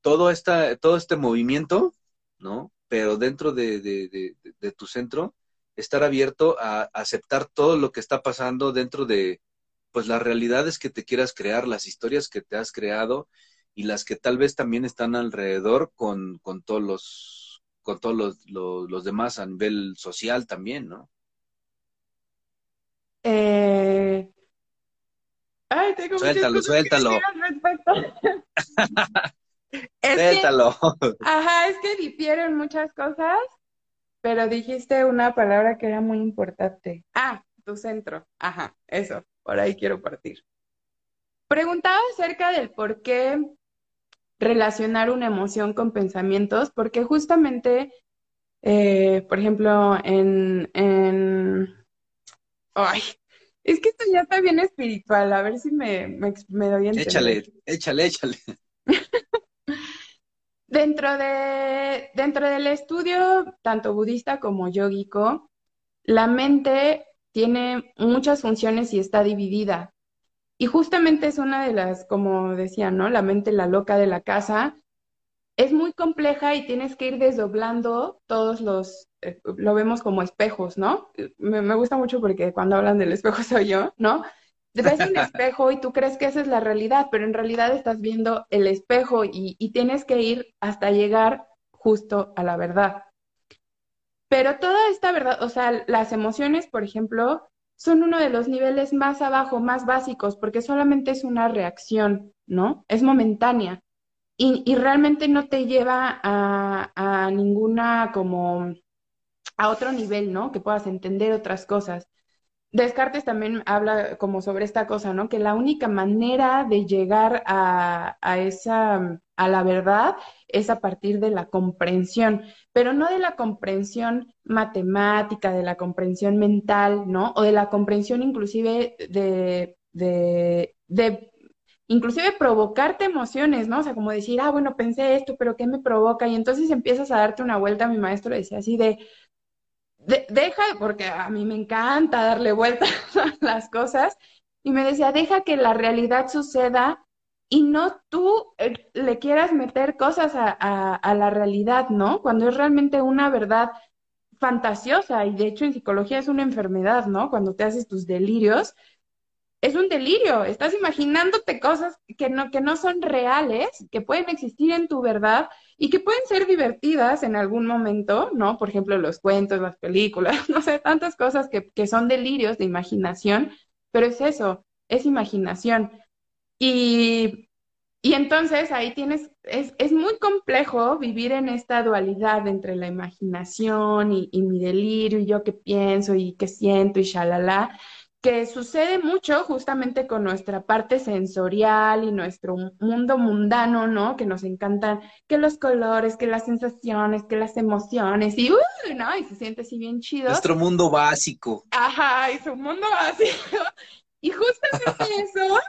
todo, esta, todo este movimiento, ¿no? Pero dentro de, de tu centro, estar abierto a aceptar todo lo que está pasando dentro de, pues las realidades que te quieras crear, las historias que te has creado y las que tal vez también están alrededor con, con todos los con todos los, los, demás a nivel social también, ¿no? Eh... Ay, tengo suéltalo, suéltalo. suéltalo. ajá, es que difieren muchas cosas, pero dijiste una palabra que era muy importante. Ah, tu centro. Ajá, eso por ahí quiero partir. Preguntaba acerca del por qué relacionar una emoción con pensamientos, porque justamente, eh, por ejemplo, en, en... Ay, es que esto ya está bien espiritual, a ver si me, me, doy a entender. Échale, échale, échale. dentro, de, dentro del estudio, tanto budista como yógico, la mente tiene muchas funciones y está dividida. Y justamente es una de las, como decía, ¿no? La mente, la loca de la casa, es muy compleja y tienes que ir desdoblando todos los, eh, lo vemos como espejos, ¿no? Me, gusta mucho porque cuando hablan del espejo soy yo, ¿no? Ves un espejo y tú crees que esa es la realidad, pero en realidad estás viendo el espejo y, y tienes que ir hasta llegar justo a la verdad. Pero toda esta verdad, o sea, las emociones, por ejemplo, son uno de los niveles más abajo, más básicos, porque solamente es una reacción, ¿no? Es momentánea. Y, y realmente no te lleva a, a ninguna como a otro nivel, ¿no? Que puedas entender otras cosas. Descartes también habla como sobre esta cosa, ¿no? Que la única manera de llegar a, esa, a la verdad es a partir de la comprensión, pero no de la comprensión matemática, de la comprensión mental, ¿no? O de la comprensión inclusive de, de, de inclusive provocarte emociones, ¿no? O sea, como decir, ah, bueno, pensé esto, pero ¿qué me provoca? Y entonces empiezas a darte una vuelta, mi maestro decía así de, deja, porque a mí me encanta darle vueltas a las cosas, y me decía, deja que la realidad suceda y no tú eh, le quieras meter cosas a, la realidad, ¿no? Cuando es realmente una verdad fantasiosa, y de hecho en psicología es una enfermedad, ¿no? Cuando te haces tus delirios, es un delirio, estás imaginándote cosas que no, que no son reales, que pueden existir en tu verdad y que pueden ser divertidas en algún momento, ¿no? Por ejemplo, los cuentos, las películas, no sé, tantas cosas que, que son delirios de imaginación, pero es eso, es imaginación. Y, y entonces ahí tienes, es, es, muy complejo vivir en esta dualidad entre la imaginación y, y mi delirio y yo qué pienso y qué siento y shalala que sucede mucho justamente con nuestra parte sensorial y nuestro mundo mundano, ¿no? Que nos encantan que los colores, que las sensaciones, que las emociones y, uh, ¿no? Y se siente así bien chido. Nuestro mundo básico. Ajá, y su mundo básico. Y justamente eso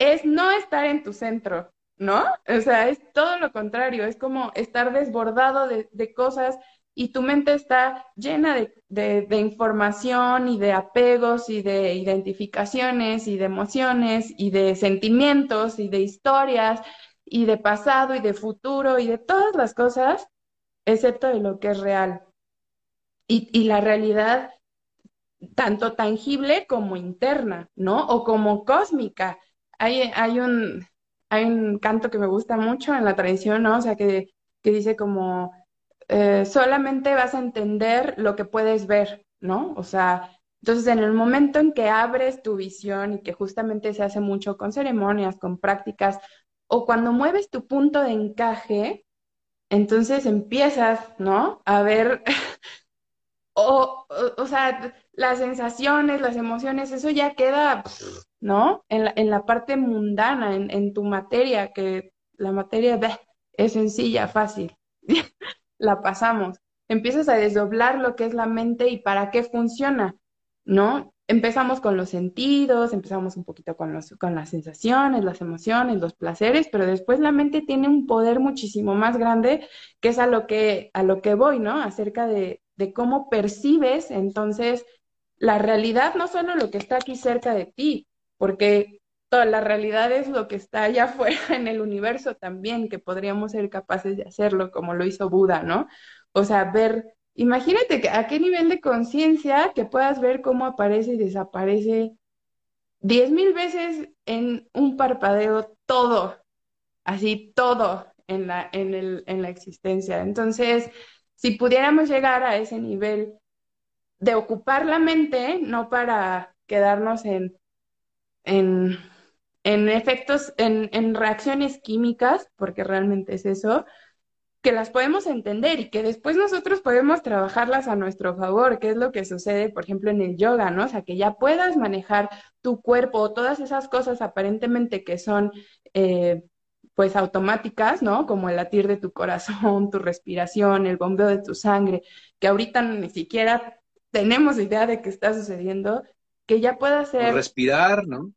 es no estar en tu centro, ¿no? O sea, es todo lo contrario, es como estar desbordado de, de cosas y tu mente está llena de, información y de apegos y de identificaciones y de emociones y de sentimientos y de historias y de pasado y de futuro y de todas las cosas, excepto de lo que es real. Y, y la realidad, tanto tangible como interna, ¿no? O como cósmica. Hay, hay, un, hay un canto que me gusta mucho en la tradición, ¿no? O sea, que, que dice como eh, solamente vas a entender lo que puedes ver, ¿no? O sea, entonces en el momento en que abres tu visión y que justamente se hace mucho con ceremonias, con prácticas, o cuando mueves tu punto de encaje, entonces empiezas, ¿no? A ver, o, o, sea, las sensaciones, las emociones, eso ya queda, ¿no? En la, en la parte mundana, en, en tu materia, que la materia es sencilla, fácil. la pasamos. Empiezas a desdoblar lo que es la mente y para qué funciona, ¿no? Empezamos con los sentidos, empezamos un poquito con, los, con las sensaciones, las emociones, los placeres, pero después la mente tiene un poder muchísimo más grande, que es a lo que, a lo que voy, ¿no? Acerca de, de cómo percibes entonces la realidad, no solo lo que está aquí cerca de ti, porque toda la realidad es lo que está allá afuera en el universo también, que podríamos ser capaces de hacerlo como lo hizo Buda, ¿no? O sea, ver, imagínate que a qué nivel de conciencia que puedas ver cómo aparece y desaparece diez mil veces en un parpadeo todo, así todo en la, en el, en la existencia. Entonces, si pudiéramos llegar a ese nivel de ocupar la mente, no para quedarnos en, en en efectos, en, en reacciones químicas, porque realmente es eso, que las podemos entender y que después nosotros podemos trabajarlas a nuestro favor, que es lo que sucede, por ejemplo, en el yoga, ¿no? O sea, que ya puedas manejar tu cuerpo, todas esas cosas aparentemente que son, eh, pues, automáticas, ¿no? Como el latir de tu corazón, tu respiración, el bombeo de tu sangre, que ahorita ni siquiera tenemos idea de qué está sucediendo, que ya pueda ser... respirar, ¿no?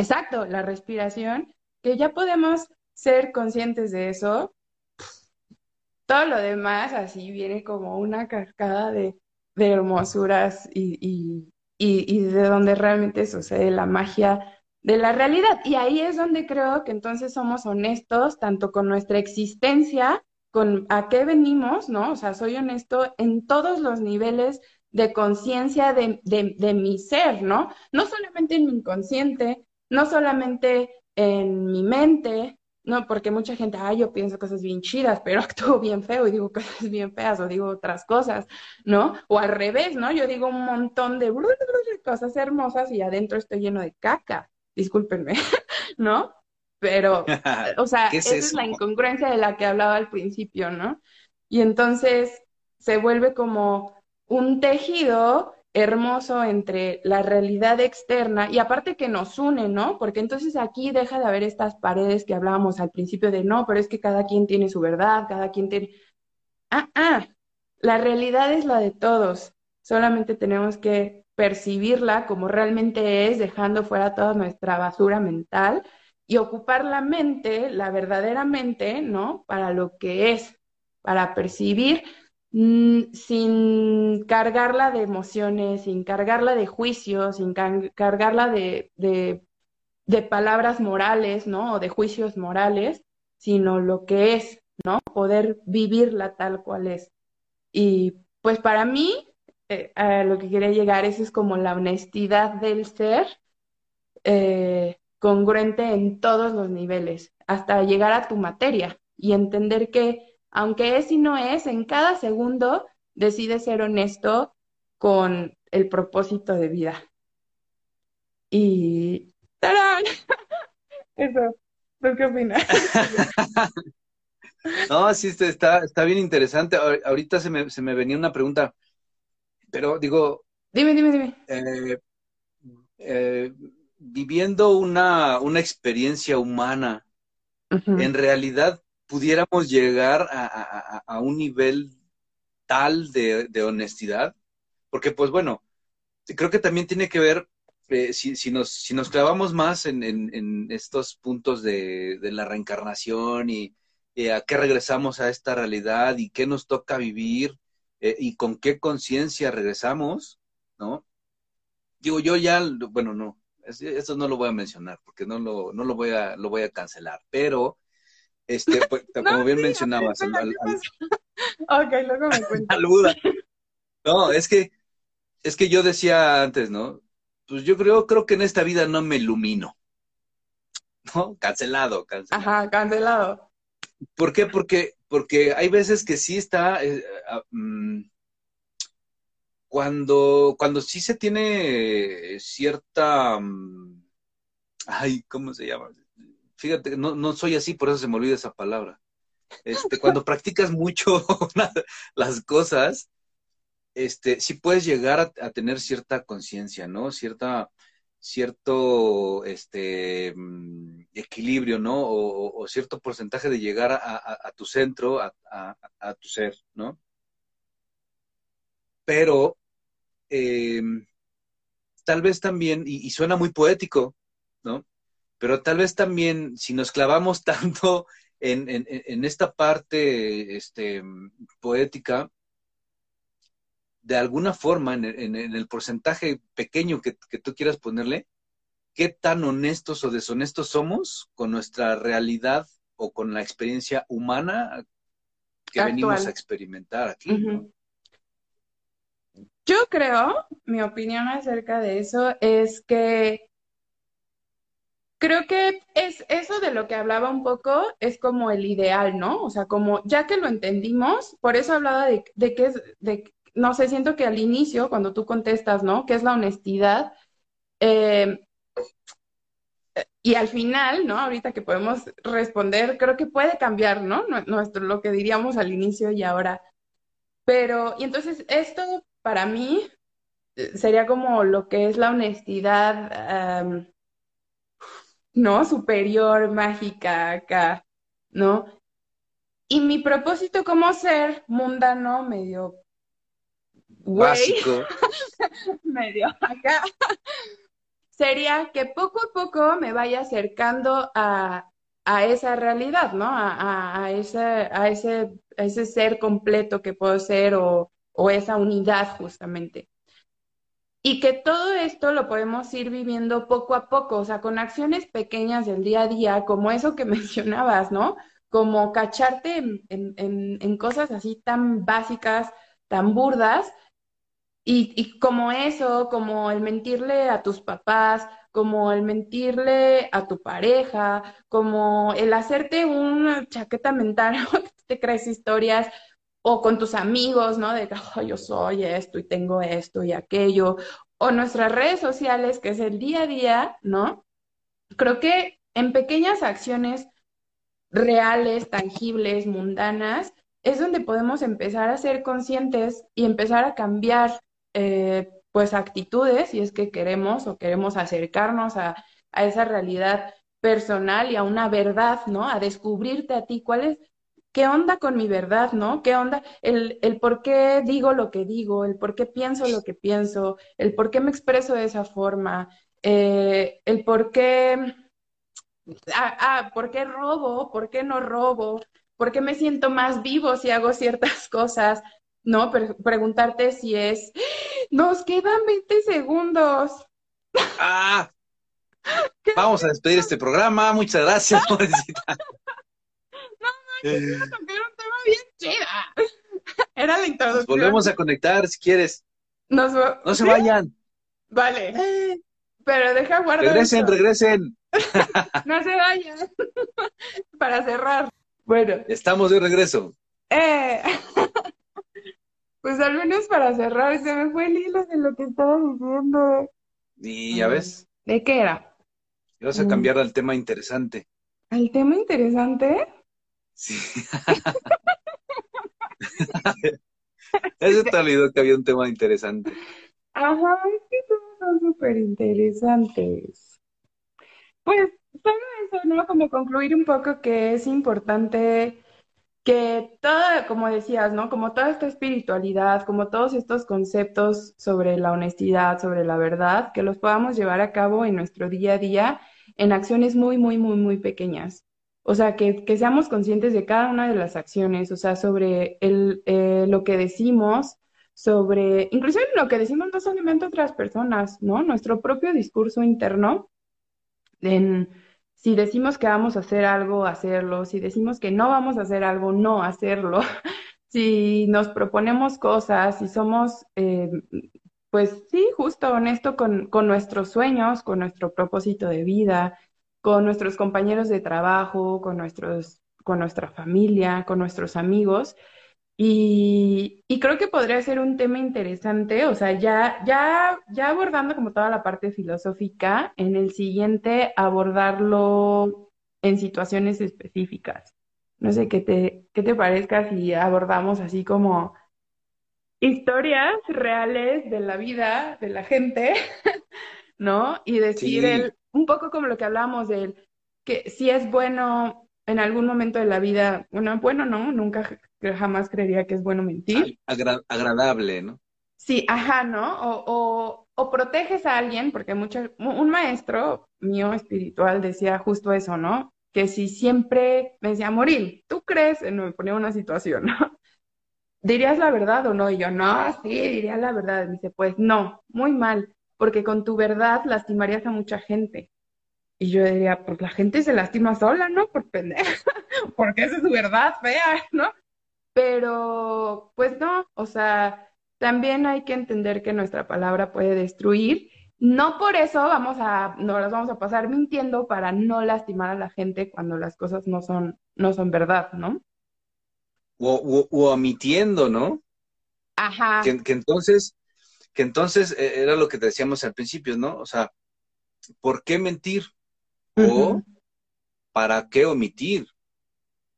Exacto, la respiración, que ya podemos ser conscientes de eso. Todo lo demás así viene como una cascada de, hermosuras y, de donde realmente sucede la magia de la realidad. Y ahí es donde creo que entonces somos honestos tanto con nuestra existencia, con a qué venimos, ¿no? O sea, soy honesto en todos los niveles de conciencia de, de, de, mi ser, ¿no? No solamente en mi inconsciente, no solamente en mi mente, no, porque mucha gente, ay, yo pienso cosas bien chidas, pero actúo bien feo y digo cosas bien feas o digo otras cosas, ¿no? O al revés, ¿no? Yo digo un montón de cosas hermosas y adentro estoy lleno de caca, discúlpenme, ¿no? Pero, o sea, esa es la incongruencia de la que hablaba al principio, ¿no? Y entonces se vuelve como un tejido hermoso entre la realidad externa y aparte que nos une, ¿no? Porque entonces aquí deja de haber estas paredes que hablábamos al principio de no, pero es que cada quien tiene su verdad, cada quien tiene... Ah, ah, la realidad es la de todos, solamente tenemos que percibirla como realmente es, dejando fuera toda nuestra basura mental y ocupar la mente, la verdadera mente, ¿no? Para lo que es, para percibir sin cargarla de emociones, sin cargarla de juicios, sin cargarla de, de, palabras morales, ¿no? O de juicios morales, sino lo que es, ¿no? Poder vivirla tal cual es. Y pues para mí, eh, a lo que quería llegar, eso es como la honestidad del ser eh, congruente en todos los niveles, hasta llegar a tu materia y entender que aunque es y no es, en cada segundo decides ser honesto con el propósito de vida. Y ¡tarán! Eso, ¿tú qué opinas? No, sí, este, está, está bien interesante. Ahor- Ahorita se me, se me venía una pregunta, pero digo, Dime, dime, dime. eh, eh, viviendo una, una experiencia humana, en realidad pudiéramos llegar a, a- un nivel tal de, honestidad, porque pues bueno, creo que también tiene que ver, eh, si, nos, si nos clavamos más en, en- estos puntos de, la reencarnación y, a qué regresamos a esta realidad y qué nos toca vivir eh, y con qué conciencia regresamos, ¿no? Digo, yo ya, bueno, no, es- eso no lo voy a mencionar porque no lo, no lo voy a, lo voy a cancelar, pero, este, pues, como bien mencionabas, al- al- al- Ok, luego me cuentas. Buda. No, es que, es que yo decía antes, ¿no? Pues yo creo, creo que en esta vida no me ilumino. ¿No? Cancelado, cancelado. Ajá, cancelado. ¿Por qué? Porque, porque hay veces que sí está, eh, mm, cuando, cuando sí se tiene cierta, mm, ay, ¿cómo se llama? Fíjate, no, no soy así, por eso se me olvida esa palabra. Este, cuando practicas mucho las cosas, este, sí puedes llegar a, tener cierta conciencia, ¿no? Cierta, cierto, este, mm, equilibrio, ¿no? O, cierto porcentaje de llegar a, tu centro, a, tu ser, ¿no? Pero eh, tal vez también, y, y suena muy poético, ¿no? Pero tal vez también, si nos clavamos tanto en, en- en esta parte este, poética, de alguna forma, en, en- el porcentaje pequeño que, que tú quieras ponerle, qué tan honestos o deshonestos somos con nuestra realidad o con la experiencia humana que Actual. venimos a experimentar aquí. Yo creo, mi opinión acerca de eso es que creo que es eso de lo que hablaba un poco, es como el ideal, ¿no? O sea, como ya que lo entendimos, por eso hablaba de, de que es, de, no sé, siento que al inicio, cuando tú contestas, ¿no? ¿Qué es la honestidad? Eh, y al final, ¿no? Ahorita que podemos responder, creo que puede cambiar, ¿no? Nue- Nuestro, lo que diríamos al inicio y ahora. Pero, y entonces esto para mí eh, sería como lo que es la honestidad, ¿no? Superior, mágica, acá, ¿no? Y mi propósito como ser mundano, medio Básico. medio acá, sería que poco a poco me vaya acercando a, a esa realidad, ¿no? A, a, a ese, a, ese, a ese ser completo que puedo ser o, o esa unidad justamente. Y que todo esto lo podemos ir viviendo poco a poco, o sea, con acciones pequeñas del día a día, como eso que mencionabas, ¿no? Como cacharte en, en, cosas así tan básicas, tan burdas, y, y como eso, como el mentirle a tus papás, como el mentirle a tu pareja, como el hacerte una chaqueta mental, te crees historias, o con tus amigos, ¿no? De que "Oh, yo soy esto y tengo esto y aquello, o nuestras redes sociales, que es el día a día, ¿no? Creo que en pequeñas acciones reales, tangibles, mundanas, es donde podemos empezar a ser conscientes y empezar a cambiar eh, pues actitudes, si es que queremos o queremos acercarnos a, a esa realidad personal y a una verdad, ¿no? A descubrirte a ti, cuál es, qué onda con mi verdad, ¿no? ¿Qué onda? El, el por qué digo lo que digo, el por qué pienso lo que pienso, el por qué me expreso de esa forma, eh, el por qué, ah, ah, por qué robo, por qué no robo, por qué me siento más vivo si hago ciertas cosas, ¿no? Pre- preguntarte si es, nos quedan 20 segundos. Ah, vamos a despedir este programa. Muchas gracias, pobrecita. Eh, Tocar un tema bien chida. Era la Nos introducción. volvemos a conectar si quieres. Nos No se vayan. Vale. Pero deja guardar. Regresen, esto. regresen. No se vayan. Para cerrar. Bueno, Estamos de regreso. eh, pues al menos para cerrar, se me fue el hilo de lo que estaba diciendo. Y ya ves, ¿De qué era? ibas a Mm. cambiar al tema interesante. ¿El tema interesante? Sí. Ese te olvidó que había un tema interesante. Ajá, es que son súper interesantes. Pues solo eso, ¿no? Como concluir un poco que es importante que toda, como decías, ¿no? Como toda esta espiritualidad, como todos estos conceptos sobre la honestidad, sobre la verdad, que los podamos llevar a cabo en nuestro día a día en acciones muy, muy, muy, muy pequeñas. O sea, que, que seamos conscientes de cada una de las acciones, o sea, sobre el, eh, lo que decimos, sobre, inclusive lo que decimos no solamente a otras personas, ¿no? Nuestro propio discurso interno, en si decimos que vamos a hacer algo, hacerlo, si decimos que no vamos a hacer algo, no hacerlo, si nos proponemos cosas, si somos, eh, pues sí, justo honesto con, con nuestros sueños, con nuestro propósito de vida, con nuestros compañeros de trabajo, con nuestros, con nuestra familia, con nuestros amigos. Y, y creo que podría ser un tema interesante, o sea, ya, ya, ya abordando como toda la parte filosófica, en el siguiente abordarlo en situaciones específicas. No sé qué te, qué te parezca si abordamos así como historias reales de la vida de la gente, ¿no? Y decir Sí. el, un poco como lo que hablábamos del que si es bueno en algún momento de la vida, bueno, bueno, no, nunca jamás creería que es bueno mentir. Agra- agradable, ¿no? Sí, ajá, ¿no? O, o, o proteges a alguien, porque mucho, un maestro mío espiritual decía justo eso, ¿no? Que si siempre me decía, Morín, ¿tú crees? en- Me ponía una situación, ¿no? ¿Dirías la verdad o no? Y yo, no, sí, diría la verdad. Me dice, pues no, muy mal, porque con tu verdad lastimarías a mucha gente. Y yo diría, pues la gente se lastima sola, ¿no? Por pendeja, porque esa es su verdad fea, ¿no? Pero, pues no, o sea, también hay que entender que nuestra palabra puede destruir. No por eso vamos a, no las vamos a pasar mintiendo para no lastimar a la gente cuando las cosas no son, no son verdad, ¿no? O, o- o omitiendo, ¿no? Ajá. Que, que entonces, que entonces eh, era lo que te decíamos al principio, ¿no? O sea, ¿por qué mentir? O. ¿para qué omitir?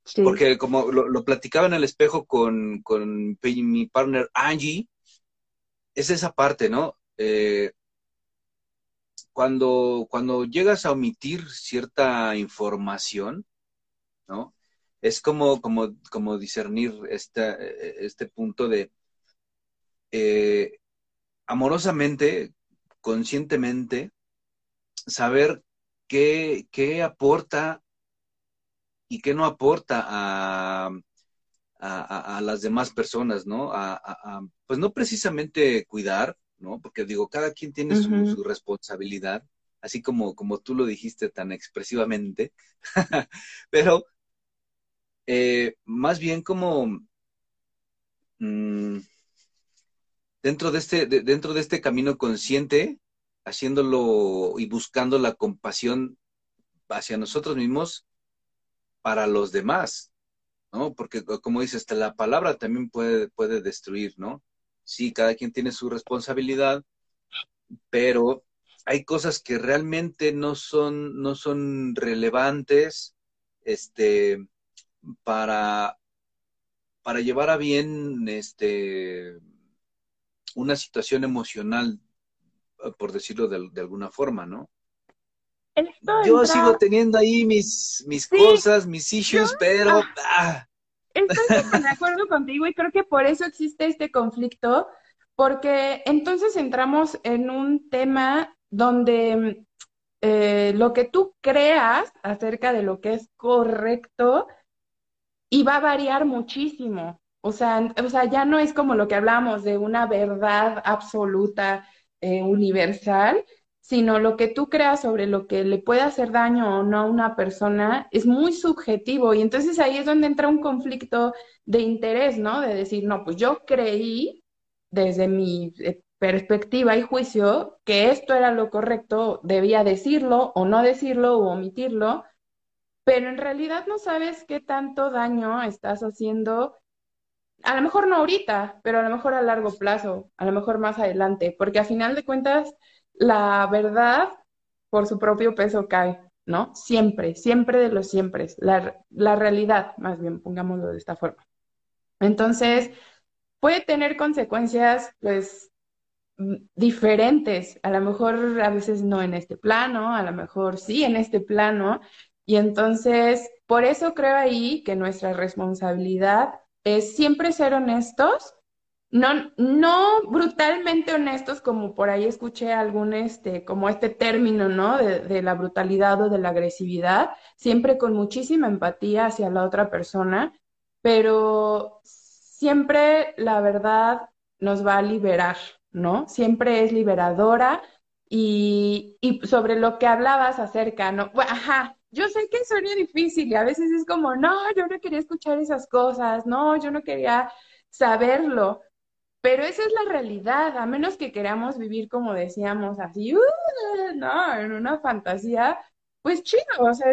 Sí. Porque como lo, lo platicaba en el espejo con, con mi partner Angie, es esa parte, ¿no? Eh, cuando, cuando llegas a omitir cierta información, ¿no? Es como, como, como discernir esta, eh, este punto de eh, amorosamente, conscientemente, saber qué, qué aporta y qué no aporta a, a, las demás personas, ¿no? A, pues no precisamente cuidar, ¿no? Porque digo, cada quien tiene su responsabilidad, así como, como tú lo dijiste tan expresivamente, pero eh, más bien como mm, dentro de este, de- dentro de este camino consciente, haciéndolo y buscando la compasión hacia nosotros mismos para los demás, ¿no? Porque co- como dices, la palabra también puede, puede destruir, ¿no? Sí, cada quien tiene su responsabilidad, pero hay cosas que realmente no son, no son relevantes, este, para, para llevar a bien, este, una situación emocional, eh, por decirlo de, de alguna forma, ¿no? Yo sigo teniendo ahí mis, mis Sí, cosas, mis issues, pero ah, Estoy súper de acuerdo contigo y creo que por eso existe este conflicto, porque entonces entramos en un tema donde eh, lo que tú creas acerca de lo que es correcto y va a variar muchísimo. O sea, o sea, ya no es como lo que hablamos de una verdad absoluta, eh, universal, sino lo que tú creas sobre lo que le puede hacer daño o no a una persona es muy subjetivo. Y entonces ahí es donde entra un conflicto de interés, ¿no? De decir, no, pues yo creí desde mi eh, perspectiva y juicio que esto era lo correcto, debía decirlo o no decirlo o omitirlo, pero en realidad no sabes qué tanto daño estás haciendo, a lo mejor no ahorita, pero a lo mejor a largo plazo, a lo mejor más adelante, porque a final de cuentas la verdad por su propio peso cae, ¿no? Siempre, siempre de los siempre, la, la realidad, más bien, pongámoslo de esta forma. Entonces, puede tener consecuencias, pues, diferentes, a lo mejor a veces no en este plano, a lo mejor sí en este plano, y entonces por eso creo ahí que nuestra responsabilidad es siempre ser honestos, no, no brutalmente honestos como por ahí escuché algún este, como este término, ¿no? De, de la brutalidad o de la agresividad, siempre con muchísima empatía hacia la otra persona, pero siempre la verdad nos va a liberar, ¿no? Siempre es liberadora y, y sobre lo que hablabas acerca, ¿no? Ajá, yo sé que suena difícil y a veces es como, no, yo no quería escuchar esas cosas, no, yo no quería saberlo, pero esa es la realidad, a menos que queramos vivir como decíamos, así, uh, no, en una fantasía, pues chido, o sea,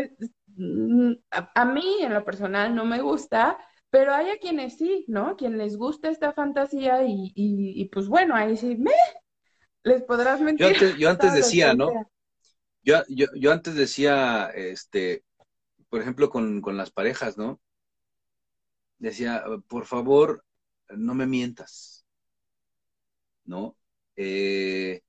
a, a mí en lo personal no me gusta, pero hay a quienes sí, ¿no? Quien les gusta esta fantasía y, y, y pues bueno, ahí sí, me, les podrás mentir. Yo antes, yo antes decía, ¿no? Yo, yo, yo antes decía, este, por ejemplo, con, con las parejas, ¿no? Decía, por favor, no me mientas, ¿no? Eh,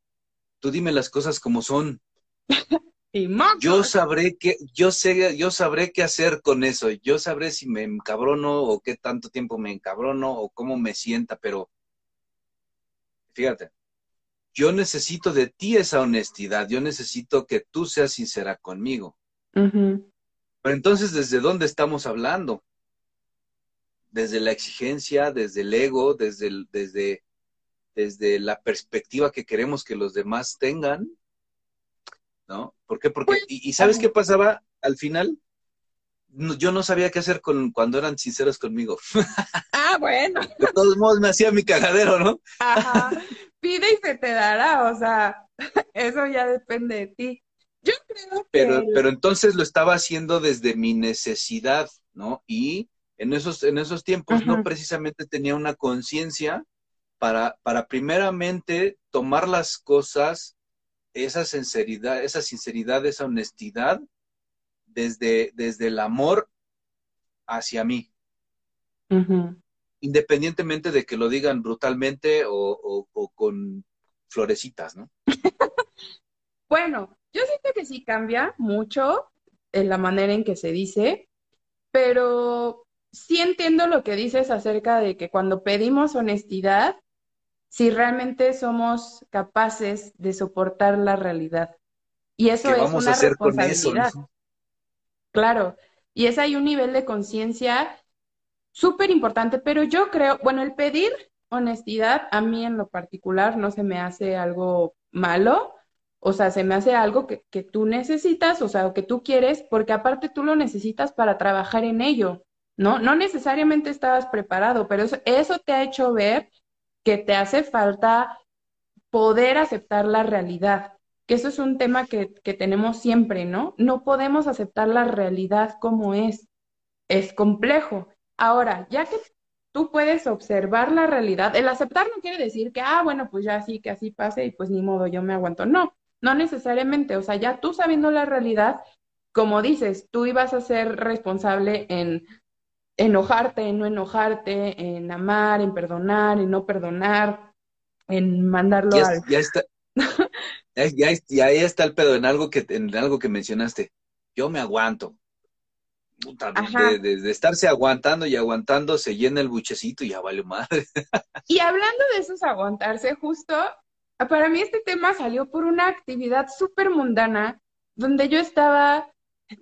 tú dime las cosas como son. Y más. Yo sabré que, yo sé, yo sabré qué hacer con eso. Yo sabré si me encabrono o qué tanto tiempo me encabrono o cómo me sienta, pero fíjate, yo necesito de ti esa honestidad. Yo necesito que tú seas sincera conmigo. Pero entonces, ¿desde dónde estamos hablando? Desde la exigencia, desde el ego, desde, el- desde, desde la perspectiva que queremos que los demás tengan, ¿no? ¿Por qué? Porque, Pues, y, y ¿sabes qué pasaba al final? No- yo no sabía qué hacer con, cuando eran sinceros conmigo. Ah, bueno. De todos modos me hacía mi cagadero, ¿no? Ajá. Pide y se te dará, o sea, eso ya depende de ti. Yo creo que Pero, pero entonces lo estaba haciendo desde mi necesidad, ¿no? Y en esos, en esos tiempos no precisamente tenía una conciencia para, para primeramente tomar las cosas, esa sinceridad, esa sinceridad, esa honestidad, desde, desde el amor hacia mí, Ujú. Independientemente de que lo digan brutalmente o, o- o con florecitas, ¿no? Bueno, yo siento que sí cambia mucho en la manera en que se dice, pero sí entiendo lo que dices acerca de que cuando pedimos honestidad, si realmente somos capaces de soportar la realidad. Y eso ¿Qué es vamos una a hacer con eso? responsabilidad. Claro, y es ahí un nivel de conciencia súper importante, pero yo creo, bueno, el pedir honestidad a mí en lo particular no se me hace algo malo, o sea, se me hace algo que, que tú necesitas, o sea, o que tú quieres, porque aparte tú lo necesitas para trabajar en ello, ¿no? No necesariamente estabas preparado, pero eso, eso te ha hecho ver que te hace falta poder aceptar la realidad, que eso es un tema que, que tenemos siempre, ¿no? No podemos aceptar la realidad como es, es complejo. Ahora, ya que tú puedes observar la realidad, el aceptar no quiere decir que, ah, bueno, pues ya sí, que así pase y pues ni modo, yo me aguanto. No, no necesariamente, o sea, ya tú sabiendo la realidad, como dices, tú ibas a ser responsable en enojarte, en no enojarte, en amar, en perdonar, en no perdonar, en mandarlo Ya, al... ya está, ya, ya, ya ahí está el pedo en algo que, en algo que mencionaste. Yo me aguanto. Puta, de- de estarse aguantando y aguantando, se llena el buchecito y ya vale madre. Y hablando de esos aguantarse, justo, para mí este tema salió por una actividad súper mundana, donde yo estaba,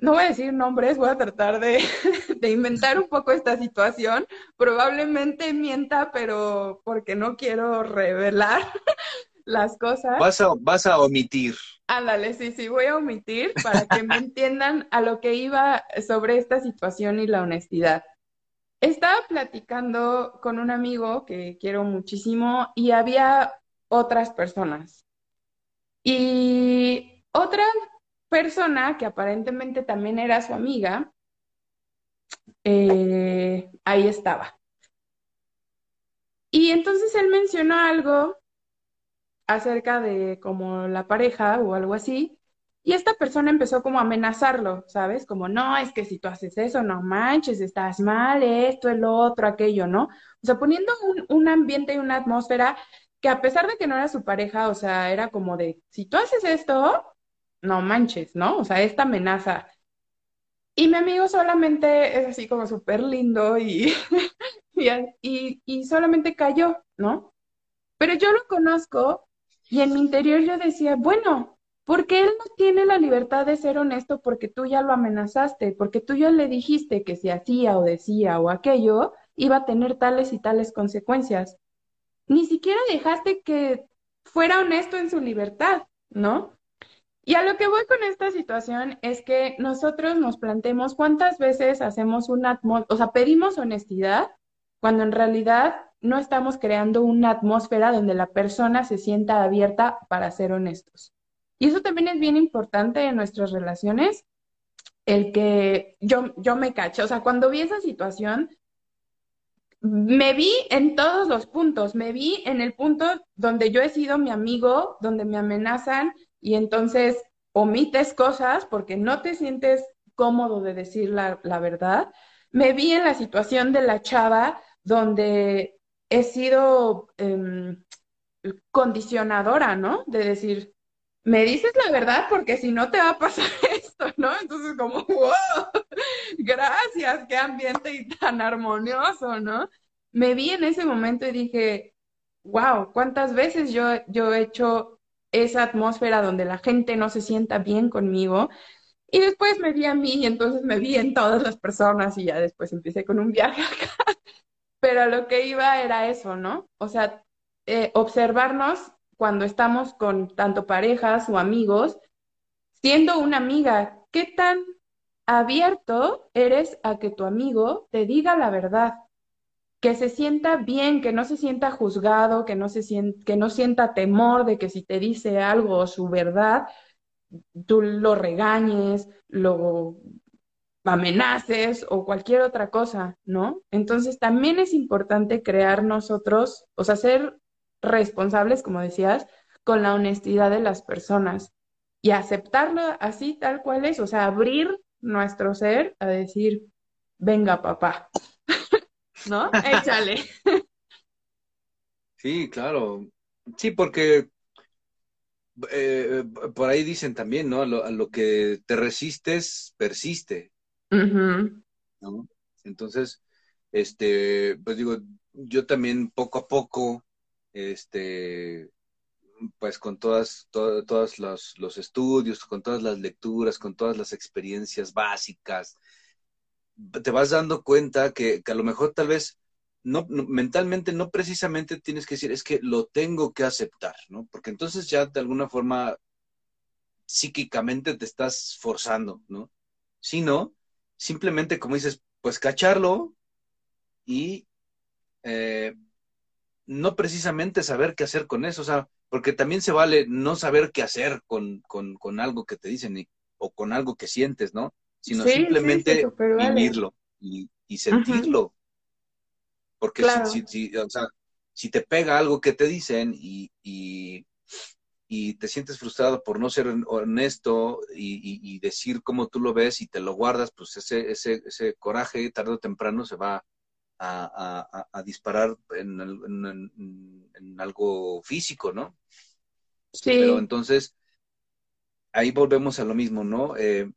no voy a decir nombres, voy a tratar de, de inventar un poco esta situación. Probablemente mienta, pero porque no quiero revelar las cosas. Vas a, vas a omitir. Ándale, sí, sí, voy a omitir para que me entiendan a lo que iba sobre esta situación y la honestidad. Estaba platicando con un amigo que quiero muchísimo y había otras personas. Y otra persona que aparentemente también era su amiga, eh, ahí estaba. Y entonces él mencionó algo acerca de como la pareja o algo así, y esta persona empezó como a amenazarlo, ¿sabes? Como, no, es que si tú haces eso, no manches, estás mal, esto, el otro, aquello, ¿no? O sea, poniendo un, un ambiente y una atmósfera que a pesar de que no era su pareja, o sea, era como de, si tú haces esto, no manches, ¿no? O sea, esta amenaza. Y mi amigo solamente es así como súper lindo y, y, y, solamente cayó, ¿no? Pero yo lo conozco y en mi interior yo decía, bueno, porque él no tiene la libertad de ser honesto porque tú ya lo amenazaste, porque tú ya le dijiste que si hacía o decía o aquello, iba a tener tales y tales consecuencias ni siquiera dejaste que fuera honesto en su libertad, ¿no? Y a lo que voy con esta situación es que nosotros nos planteemos cuántas veces hacemos una o sea, pedimos honestidad cuando en realidad no estamos creando una atmósfera donde la persona se sienta abierta para ser honestos. Y eso también es bien importante en nuestras relaciones, el que yo, yo me cacho, o sea, cuando vi esa situación, me vi en todos los puntos, me vi en el punto donde yo he sido mi amigo, donde me amenazan y entonces omites cosas porque no te sientes cómodo de decir la, verdad. Me vi en la situación de la chava donde he sido em, condicionadora, ¿no? De decir, me dices la verdad porque si no te va a pasar esto, ¿no? Entonces como, wow, gracias, qué ambiente y tan armonioso, ¿no? Me vi en ese momento y dije, wow, ¿cuántas veces yo, yo he hecho esa atmósfera donde la gente no se sienta bien conmigo? Y después me vi a mí y entonces me vi en todas las personas y ya después empecé con un viaje acá. Pero lo que iba era eso, ¿no? O sea, eh, observarnos cuando estamos con tanto parejas o amigos, siendo una amiga, ¿qué tan abierto eres a que tu amigo te diga la verdad? Que se sienta bien, que no se sienta juzgado, que no, se sienta, que no sienta temor de que si te dice algo su verdad, tú lo regañes, lo amenaces o cualquier otra cosa, ¿no? Entonces también es importante crear nosotros, o sea, ser responsables, como decías, con la honestidad de las personas y aceptarlo así tal cual es, o sea, abrir nuestro ser a decir, venga papá, ¿no? Échale. Sí, claro. Sí, porque eh, por ahí dicen también, ¿no? A lo, que te resistes, persiste. ¿No? Entonces, este, pues digo, yo también poco a poco este, pues con todas, todos los, los, estudios, con todas las lecturas, con todas las experiencias básicas, te vas dando cuenta que, a lo mejor tal vez no, mentalmente no precisamente tienes que decir, es que lo tengo que aceptar, ¿no? Porque entonces ya de alguna forma psíquicamente te estás forzando, ¿no? Sino simplemente como dices, pues cacharlo y eh, no precisamente saber qué hacer con eso, o sea, porque también se vale no saber qué hacer con, con, algo que te dicen o con algo que sientes, ¿no? Sino simplemente vivirlo y, sentirlo. Porque si, si, o sea, si te pega algo que te dicen y, y, te sientes frustrado por no ser honesto y, decir cómo tú lo ves y te lo guardas, pues ese, ese, ese coraje tarde o temprano se va a, disparar en, en, algo físico, ¿no? Sí. Pero entonces, ahí volvemos a lo mismo, ¿no? Eh,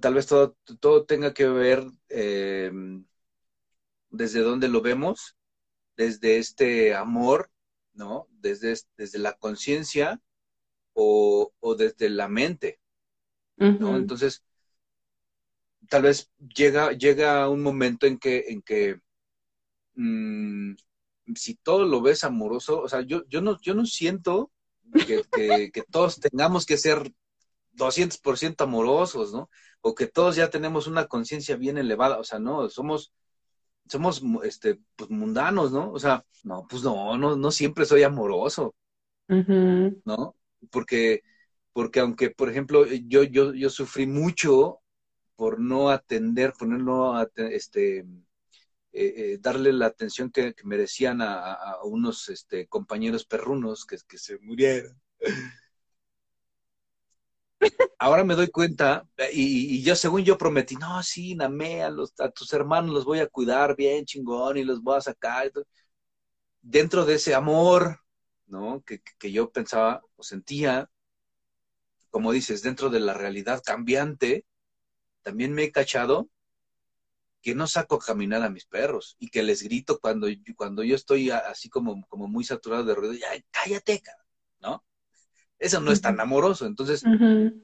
tal vez todo, todo tenga que ver eh, desde donde lo vemos, desde este amor, ¿no? Desde, desde la conciencia o, desde la mente, ¿no? Entonces, tal vez llega, llega un momento en que, en que mm, si todo lo ves amoroso, o sea, yo, yo, no, yo no siento que, que, todos tengamos que ser 200% amorosos, ¿no? O que todos ya tenemos una conciencia bien elevada, o sea, no, somos, somos, este, pues mundanos, ¿no? O sea, no, pues no, no, no siempre soy amoroso, ¿no? Porque, porque aunque, por ejemplo, yo, yo, yo sufrí mucho por no atender, por no este, eh, eh, darle la atención que, merecían a, unos este, compañeros perrunos que, que se murieron. Ahora me doy cuenta, y, yo según yo prometí, no, sí, Namé, a, los, a tus hermanos los voy a cuidar bien chingón y los voy a sacar. Dentro de ese amor, ¿no? Que, que yo pensaba o sentía, como dices, dentro de la realidad cambiante, también me he cachado que no saco a caminar a mis perros y que les grito cuando, cuando yo estoy así como, como muy saturado de ruido, ya, cállate, ¿no? Eso no es tan amoroso. Entonces,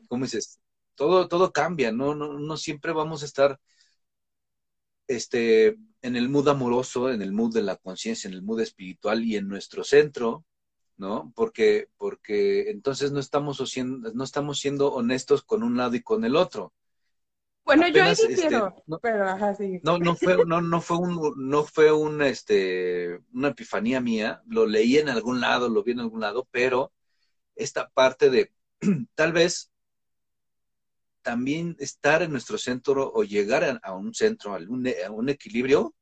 como dices, todo, todo cambia, ¿no? ¿no? No siempre vamos a estar este, en el mood amoroso, en el mood de la conciencia, en el mood espiritual y en nuestro centro, ¿no? Porque, porque entonces no estamos, siendo, no estamos siendo honestos con un lado y con el otro. Bueno, yo ahí este, no, pero ajá, sí. No, no fue, no, no fue un, no fue un, este, una epifanía mía, lo leí en algún lado, lo vi en algún lado, pero esta parte de tal vez también estar en nuestro centro o llegar a, un centro, a un, a un equilibrio,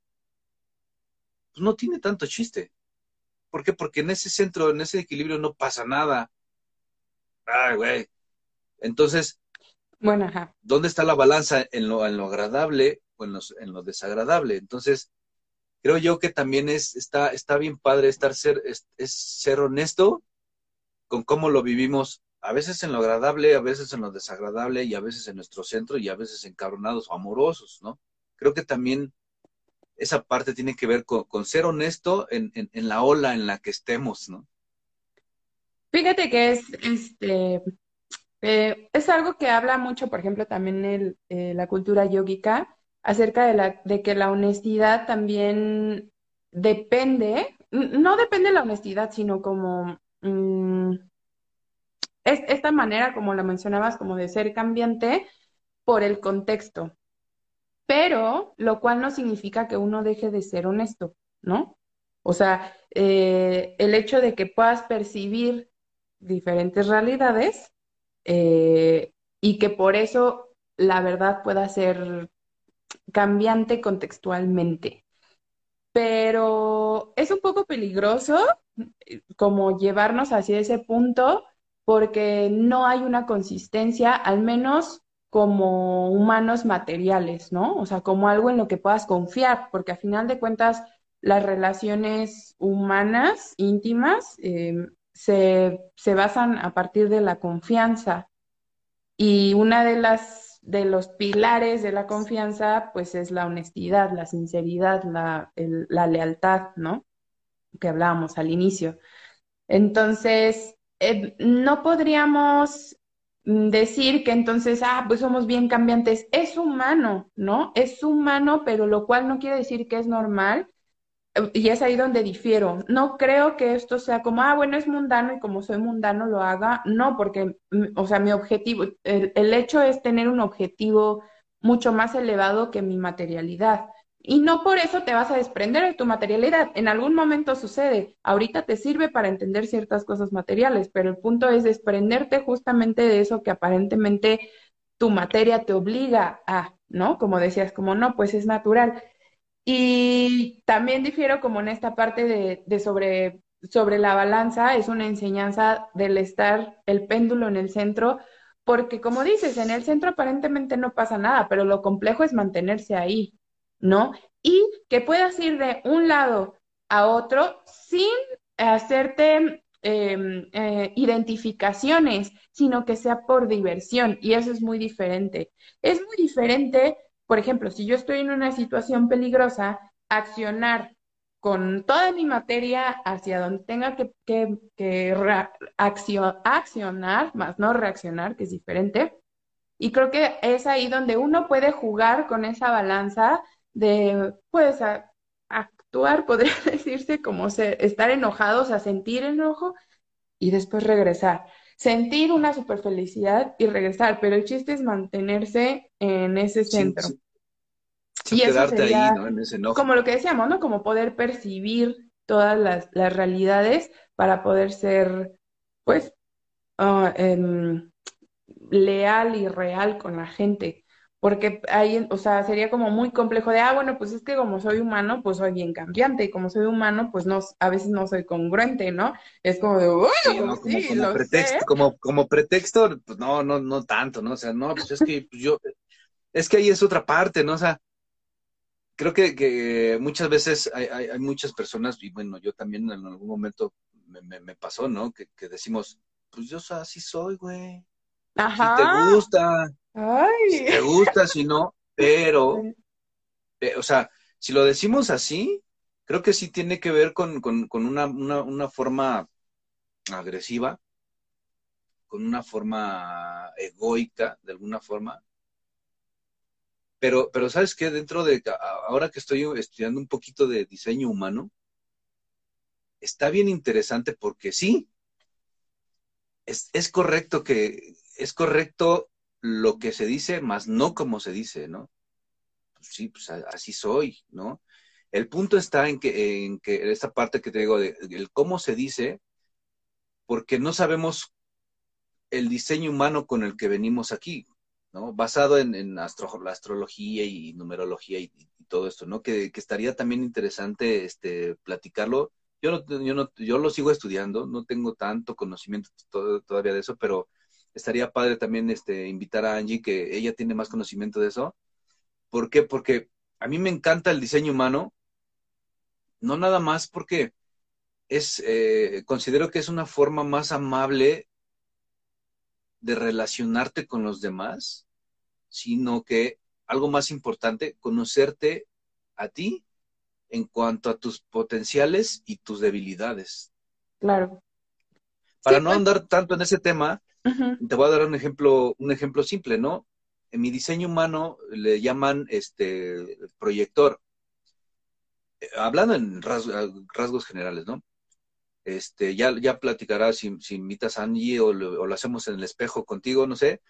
pues no tiene tanto chiste. ¿Por qué? Porque en ese centro, en ese equilibrio no pasa nada. Ay, güey. Entonces, bueno, ajá. ¿Dónde está la balanza en lo, en lo agradable o en, en lo desagradable? Entonces, creo yo que también es, está, está bien padre estar ser, es, ser honesto con cómo lo vivimos, a veces en lo agradable, a veces en lo desagradable, y a veces en nuestro centro, y a veces encabronados o amorosos, ¿no? Creo que también esa parte tiene que ver con, ser honesto en, en, en, la ola en la que estemos, ¿no? Fíjate que es, este, eh, es algo que habla mucho, por ejemplo, también el, eh, la cultura yógica, acerca de, la, de que la honestidad también depende, no depende de la honestidad, sino como mm, es esta manera, como la mencionabas, como de ser cambiante por el contexto, pero lo cual no significa que uno deje de ser honesto, ¿no? O sea, eh, el hecho de que puedas percibir diferentes realidades eh, y que por eso la verdad pueda ser cambiante contextualmente. Pero es un poco peligroso como llevarnos hacia ese punto porque no hay una consistencia, al menos como humanos materiales, ¿no? O sea, como algo en lo que puedas confiar, porque a final de cuentas las relaciones humanas íntimas eh, se, se basan a partir de la confianza. Y una de las de los pilares de la confianza, pues es la honestidad, la sinceridad, la, la lealtad, ¿no? Que hablábamos al inicio. Entonces, eh, no podríamos decir que entonces, ah, pues somos bien cambiantes. Es humano, ¿no? Es humano, pero lo cual no quiere decir que es normal y es ahí donde difiero. No creo que esto sea como, ah, bueno, es mundano y como soy mundano lo haga. No, porque, mm, o sea, mi objetivo, el, hecho es tener un objetivo mucho más elevado que mi materialidad. Y no por eso te vas a desprender de tu materialidad. En algún momento sucede. Ahorita te sirve para entender ciertas cosas materiales, pero el punto es desprenderte justamente de eso que aparentemente tu materia te obliga a, ¿no? Como decías, como no, pues es natural. Y también difiero como en esta parte de, sobre, sobre la balanza, es una enseñanza del estar el péndulo en el centro, porque como dices, en el centro aparentemente no pasa nada, pero lo complejo es mantenerse ahí, ¿no? Y que puedas ir de un lado a otro sin hacerte em, eh, identificaciones, sino que sea por diversión, y eso es muy diferente. Es muy diferente por ejemplo, si yo estoy en una situación peligrosa, accionar con toda mi materia hacia donde tenga que, que, accionar, más no reaccionar, que es diferente. Y creo que es ahí donde uno puede jugar con esa balanza de, pues, actuar, podría decirse, como estar enojados, a sentir enojo y después regresar sentir una super felicidad y regresar, pero el chiste es mantenerse en ese centro. y quedarte ahí, ¿no? En ese enojo. Como lo que decíamos, ¿no? Como poder percibir todas las, realidades para poder ser pues, em, leal y real con la gente. Porque ahí, o sea, sería como muy complejo de, ah, bueno, pues es que como soy humano, pues soy bien cambiante, y como soy humano, pues no, a veces no soy congruente, ¿no? Es como de, bueno, como, pretexto, como, como pretexto, pues no, no, no tanto, ¿no? O sea, no, pues es que pues yo, es que ahí es otra parte, ¿no? O sea, creo que, que muchas veces hay, hay, muchas personas, y bueno, yo también en algún momento me, me, pasó, ¿no? Que, que, decimos, pues yo así soy, güey. Ajá. Si te gusta, Ay. si te gusta, si no, pero, eh, o sea, si lo decimos así, creo que sí tiene que ver con, con, con una, una, una forma agresiva, con una forma egoica, de alguna forma, pero, pero sabes qué, dentro de, ahora que estoy estudiando un poquito de diseño humano, está bien interesante porque sí, es, es correcto que, es correcto lo que se dice, más no como se dice, ¿no? Pues sí, pues así soy, ¿no? El punto está en que, en que esta parte que te digo, de, el cómo se dice, porque no sabemos el diseño humano con el que venimos aquí. ¿no? Basado en, la astrología y numerología y, todo esto, ¿no? Que, estaría también interesante este, platicarlo. Yo, no, yo, no, yo lo sigo estudiando, no tengo tanto conocimiento todavía de eso, pero estaría padre también este, invitar a Angie, que ella tiene más conocimiento de eso. ¿Por qué? Porque a mí me encanta el diseño humano, no nada más porque es, eh, considero que es una forma más amable de relacionarte con los demás, sino que algo más importante, conocerte a ti en cuanto a tus potenciales y tus debilidades. Claro. Para no pues. andar tanto en ese tema, te voy a dar un ejemplo, un ejemplo simple, ¿no? En mi diseño humano le llaman este proyector. Eh, hablando en rasgos generales, ¿no? Este, ya, ya platicarás si, si invitas a Angie o lo, hacemos en el espejo contigo, no sé.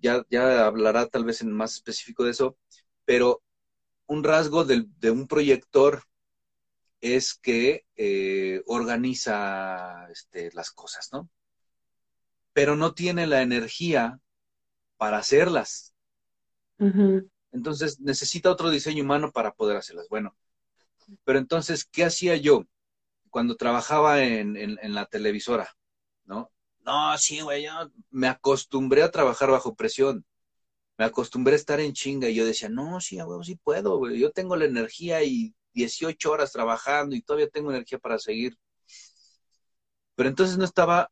Ya, ya hablará tal vez en más específico de eso, pero un rasgo de un proyector es que eh, organiza este, las cosas, ¿no? Pero no tiene la energía para hacerlas. Entonces necesita otro diseño humano para poder hacerlas. Bueno, pero entonces, ¿qué hacía yo? cuando trabajaba en, en, la televisora, ¿no? No, sí, güey, yo me acostumbré a trabajar bajo presión. Me acostumbré a estar en chinga y yo decía, no, sí, güey, sí puedo, güey. Yo tengo la energía y 18 horas trabajando y todavía tengo energía para seguir. Pero entonces no estaba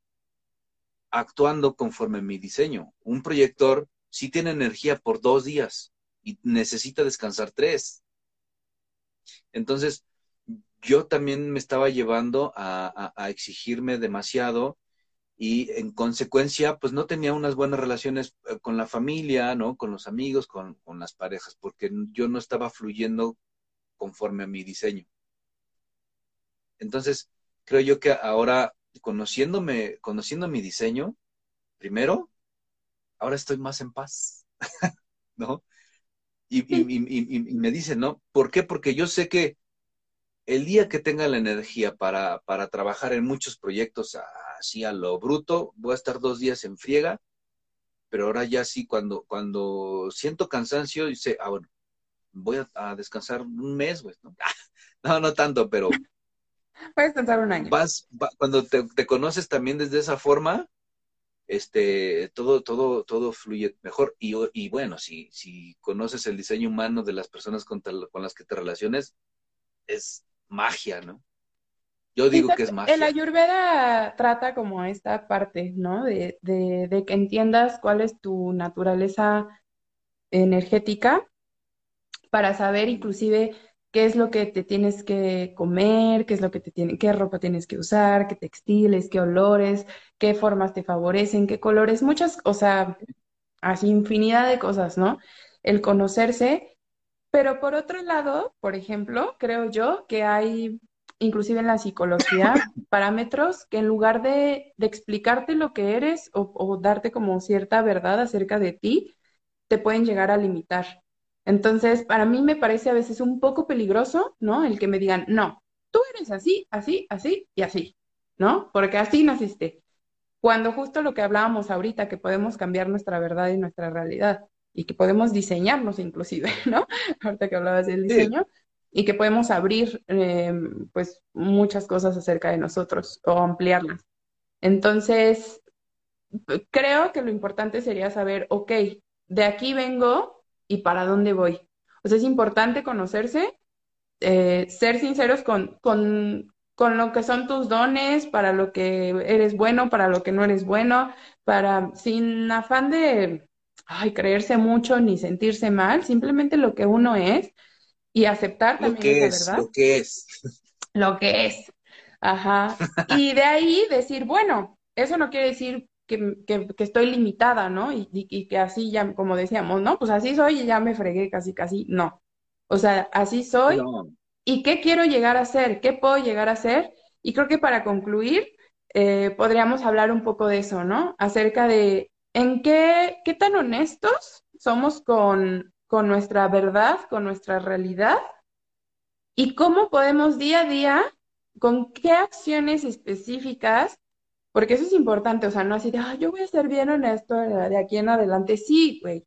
actuando conforme mi diseño. Un proyector sí tiene energía por dos días y necesita descansar tres. Entonces, yo también me estaba llevando a, exigirme demasiado y en consecuencia, pues no tenía unas buenas relaciones eh, con la familia, ¿no? Con los amigos, con, las parejas, porque yo no estaba fluyendo conforme a mi diseño. Entonces, creo yo que ahora, conociéndome, conociendo mi diseño, primero, ahora estoy más en paz, ¿no? Y, y, me dicen, ¿no? ¿Por qué? Porque yo sé que el día que tenga la energía para, para trabajar en muchos proyectos así a lo bruto, voy a estar dos días en friega, pero ahora ya sí, cuando, cuando siento cansancio, dice, ah, bueno, voy a, descansar un mes, güey, ¿no? no, no tanto, pero... Voy a descansar un año. Vas, cuando te, conoces también desde esa forma, este, todo, todo, todo fluye mejor. Y, y bueno, si, si conoces el diseño humano de las personas con, con las que te relaciones, es magia, ¿no? Yo digo que es magia. El Ayurveda trata como esta parte, ¿no? De, de, que entiendas cuál es tu naturaleza energética para saber inclusive qué es lo que te tienes que comer, qué es lo que te tiene, qué ropa tienes que usar, qué textiles, qué olores, qué formas te favorecen, qué colores, muchas, o sea, así infinidad de cosas, ¿no? El conocerse pero por otro lado, por ejemplo, creo yo que hay, inclusive en la psicología, parámetros que en lugar de, explicarte lo que eres o, darte como cierta verdad acerca de ti, te pueden llegar a limitar. Entonces, para mí me parece a veces un poco peligroso, ¿no? El que me digan, no, tú eres así, así, así y así, ¿no? Porque así naciste. cuando justo lo que hablábamos ahorita, que podemos cambiar nuestra verdad y nuestra realidad y que podemos diseñarnos inclusive, ¿no? Ahorita que hablabas del diseño. Y que podemos abrir, eh, pues, muchas cosas acerca de nosotros o ampliarlas. Entonces, creo que lo importante sería saber, ok, de aquí vengo y para dónde voy. O sea, es importante conocerse, eh, ser sinceros con, con, con lo que son tus dones, para lo que eres bueno, para lo que no eres bueno, para, sin afán de, ay, creerse mucho ni sentirse mal, simplemente lo que uno es y aceptar también lo que esa es, verdad. Lo que es. Lo que es. Ajá. Y de ahí decir, bueno, eso no quiere decir que, que, que estoy limitada, ¿no? Y, y, y, que así ya, como decíamos, no, pues así soy y ya me fregué casi, casi. No. O sea, así soy. No. ¿Y qué quiero llegar a ser? ¿Qué puedo llegar a ser? Y creo que para concluir, eh, podríamos hablar un poco de eso, ¿no? Acerca de en qué, qué tan honestos somos con, con nuestra verdad, con nuestra realidad, y cómo podemos día a día, con qué acciones específicas, porque eso es importante, o sea, no así de, ah, yo voy a ser bien honesto de aquí en adelante. Sí, güey.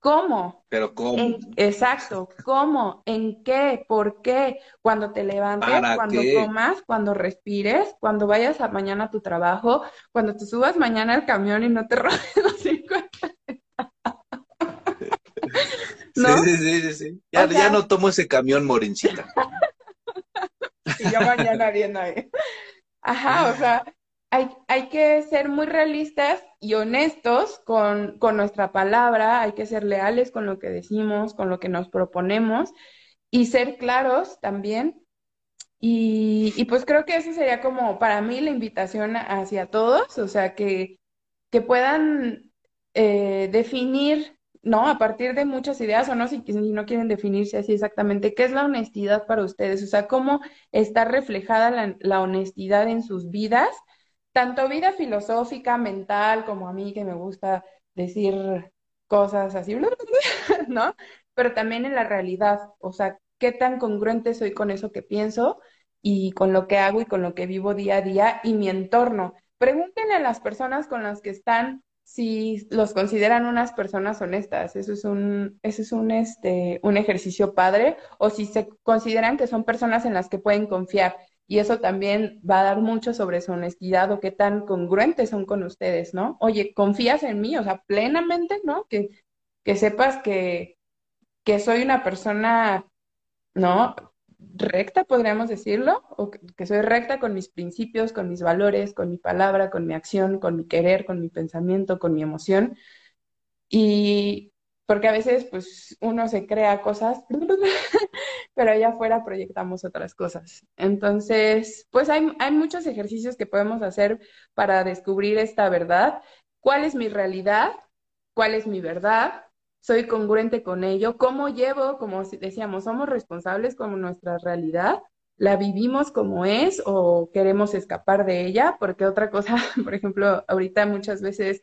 ¿Cómo? Pero ¿cómo? En- exacto, ¿cómo? ¿En qué? ¿Por qué? Cuando te levantes, ¿Para cuando qué? comas, cuando respires, cuando vayas a mañana a tu trabajo, cuando te subas mañana al camión y no te robes los 50. ¿No? Sí, sí, sí, sí, sí. Ya, O sea- ya no tomo ese camión, Morincita. Y yo mañana viendo ahí. Ajá, o sea, hay, que ser muy realistas y honestos con, nuestra palabra, hay que ser leales con lo que decimos, con lo que nos proponemos y ser claros también. Y, pues creo que esa sería como para mí la invitación hacia todos, o sea, que, puedan eh, definir, ¿no? A partir de muchas ideas o no, si, si no quieren definirse así exactamente, ¿qué es la honestidad para ustedes? O sea, cómo está reflejada la honestidad en sus vidas, tanto vida filosófica, mental, como a mí que me gusta decir cosas así, ¿no? Pero también en la realidad, o sea, qué tan congruente soy con eso que pienso y con lo que hago y con lo que vivo día a día y mi entorno. Pregúntenle a las personas con las que están si los consideran unas personas honestas. Eso es un, eso es un, este, un ejercicio padre. O si se consideran que son personas en las que pueden confiar. Y eso también va a dar mucho sobre su honestidad o qué tan congruentes son con ustedes, ¿no? Oye, ¿confías en mí? O sea, plenamente, ¿no? Que, que sepas que, que soy una persona, ¿no? Recta, podríamos decirlo, o que, que soy recta con mis principios, con mis valores, con mi palabra, con mi acción, con mi querer, con mi pensamiento, con mi emoción. Y porque a veces, pues, uno se crea cosas, pero allá afuera proyectamos otras cosas. Entonces, pues hay, hay muchos ejercicios que podemos hacer para descubrir esta verdad. ¿Cuál es mi realidad? ¿Cuál es mi verdad? soy congruente con ello, cómo llevo, como decíamos, somos responsables con nuestra realidad, la vivimos como es o queremos escapar de ella, porque otra cosa, por ejemplo, ahorita muchas veces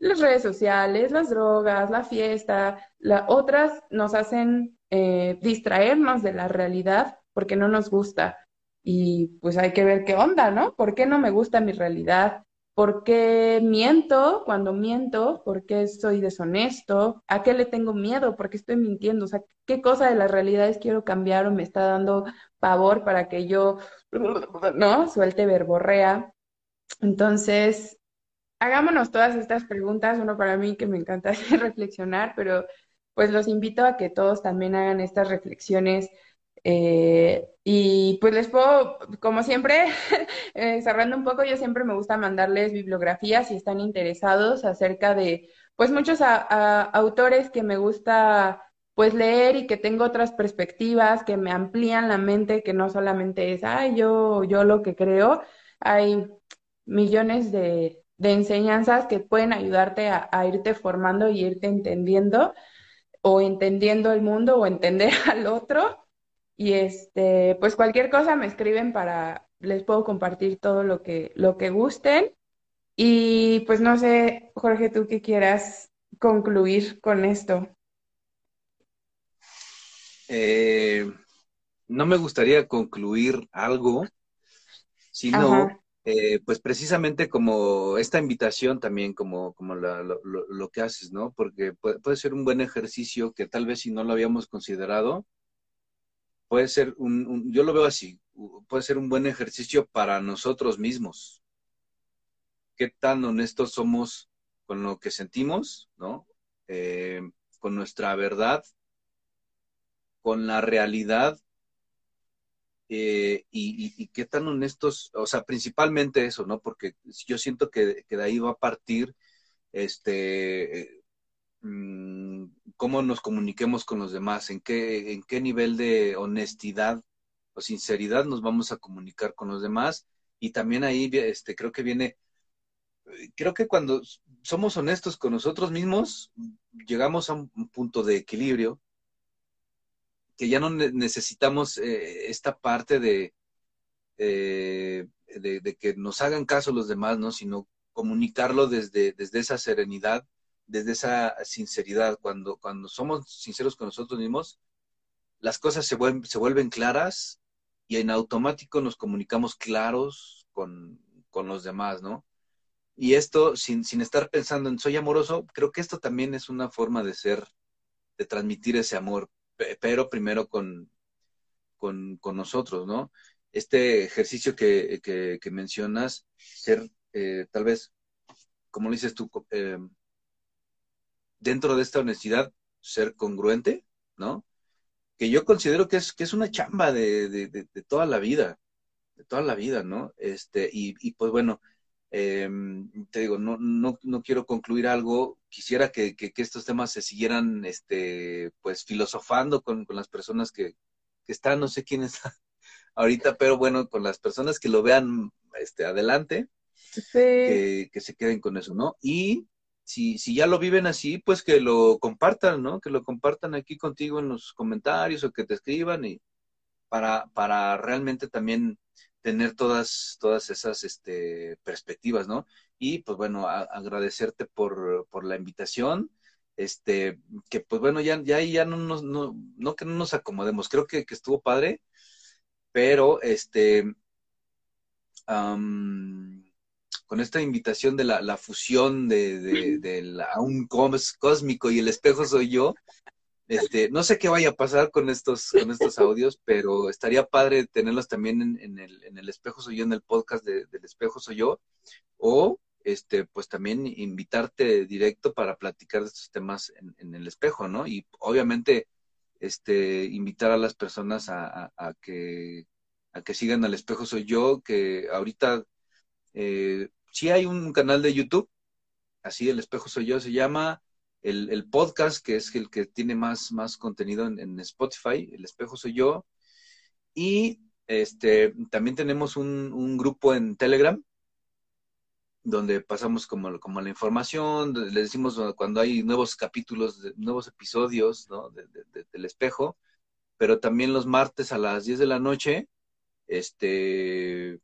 las redes sociales, las drogas, la fiesta, la, otras nos hacen eh, distraernos de la realidad porque no nos gusta. Y pues hay que ver qué onda, ¿no? ¿Por qué no me gusta mi realidad? ¿Por qué miento cuando miento? ¿Por qué soy deshonesto? ¿A qué le tengo miedo? ¿Por qué estoy mintiendo? O sea, ¿qué cosa de las realidades quiero cambiar o me está dando pavor para que yo, ¿no? Suelte verborrea. Entonces, hagámonos todas estas preguntas. Uno para mí que me encanta reflexionar, pero pues los invito a que todos también hagan estas reflexiones. Eh, y pues les puedo, como siempre, eh, cerrando un poco, yo siempre me gusta mandarles bibliografías si están interesados acerca de, pues muchos a, autores que me gusta pues leer y que tengo otras perspectivas que me amplían la mente, que no solamente es, ay, yo, yo lo que creo, hay millones de, de enseñanzas que pueden ayudarte a, a irte formando y irte entendiendo o entendiendo el mundo o entender al otro. Y este, pues cualquier cosa me escriben para, les puedo compartir todo lo que, lo que gusten. Y pues no sé, Jorge, tú qué quieras concluir con esto. Eh, no me gustaría concluir algo, sino eh, pues precisamente como esta invitación también, como, como lo, que haces, ¿no? Porque puede, ser un buen ejercicio que tal vez si no lo habíamos considerado, puede ser un, yo lo veo así, puede ser un buen ejercicio para nosotros mismos. ¿Qué tan honestos somos con lo que sentimos, ¿no? Eh, con nuestra verdad, con la realidad eh, y, qué tan honestos, o sea, principalmente eso, ¿no? Porque yo siento que, de ahí va a partir este mm, cómo nos comuniquemos con los demás, en qué, en qué nivel de honestidad o sinceridad nos vamos a comunicar con los demás. Y también ahí este, creo que viene, creo que cuando somos honestos con nosotros mismos, llegamos a un punto de equilibrio que ya no necesitamos eh, esta parte eh, de, de, que nos hagan caso los demás, ¿no? Sino comunicarlo desde, desde esa serenidad, desde esa sinceridad. Cuando, cuando somos sinceros con nosotros mismos, las cosas se vuelven, se vuelven claras y en automático nos comunicamos claros con, con los demás, ¿no? Y esto, sin, sin estar pensando en soy amoroso, creo que esto también es una forma de ser, de transmitir ese amor pero primero con, con, nosotros, ¿no? Este ejercicio que, que, mencionas, ser eh, tal vez, como dices tú, eh, dentro de esta honestidad, ser congruente, ¿no? Que yo considero que es, que es una chamba de, de, toda la vida, de toda la vida, ¿no? Este, y pues bueno, Em, te digo, no, no, no, quiero concluir algo. Quisiera que, que, estos temas se siguieran, este, pues, filosofando con, con las personas que, que, están, no sé quién está ahorita, pero bueno, con las personas que lo vean, este, adelante, que, que, se queden con eso, ¿no? Y si, si ya lo viven así, pues que lo compartan, ¿no? Que lo compartan aquí contigo en los comentarios o que te escriban y para, para realmente también tener todas, todas esas este, perspectivas, ¿no? Y pues bueno, agradecerte por, por, la invitación, este, que pues bueno, ya, ya, ya no, nos, no, no que no nos acomodemos, creo que, que estuvo padre, pero este, con esta invitación de la, la fusión de, de, de la, un cósmico y el espejo soy yo, este, no sé qué vaya a pasar con estos, con estos audios, pero estaría padre tenerlos también en, el, en el espejo soy yo, en el podcast de, del espejo soy yo, o este, pues también invitarte directo para platicar de estos temas en, el espejo, ¿no? Y obviamente, este, invitar a las personas a, que, a que sigan al espejo soy yo, que ahorita eh, sí hay un canal de YouTube, así el espejo soy yo se llama, el, podcast, que es el que tiene más, más contenido en, Spotify, El Espejo Soy Yo. Y este, también tenemos un, grupo en Telegram, donde pasamos como, como la información, le decimos cuando hay nuevos capítulos, nuevos episodios del espejo, pero también los martes a las 10 de la noche, este,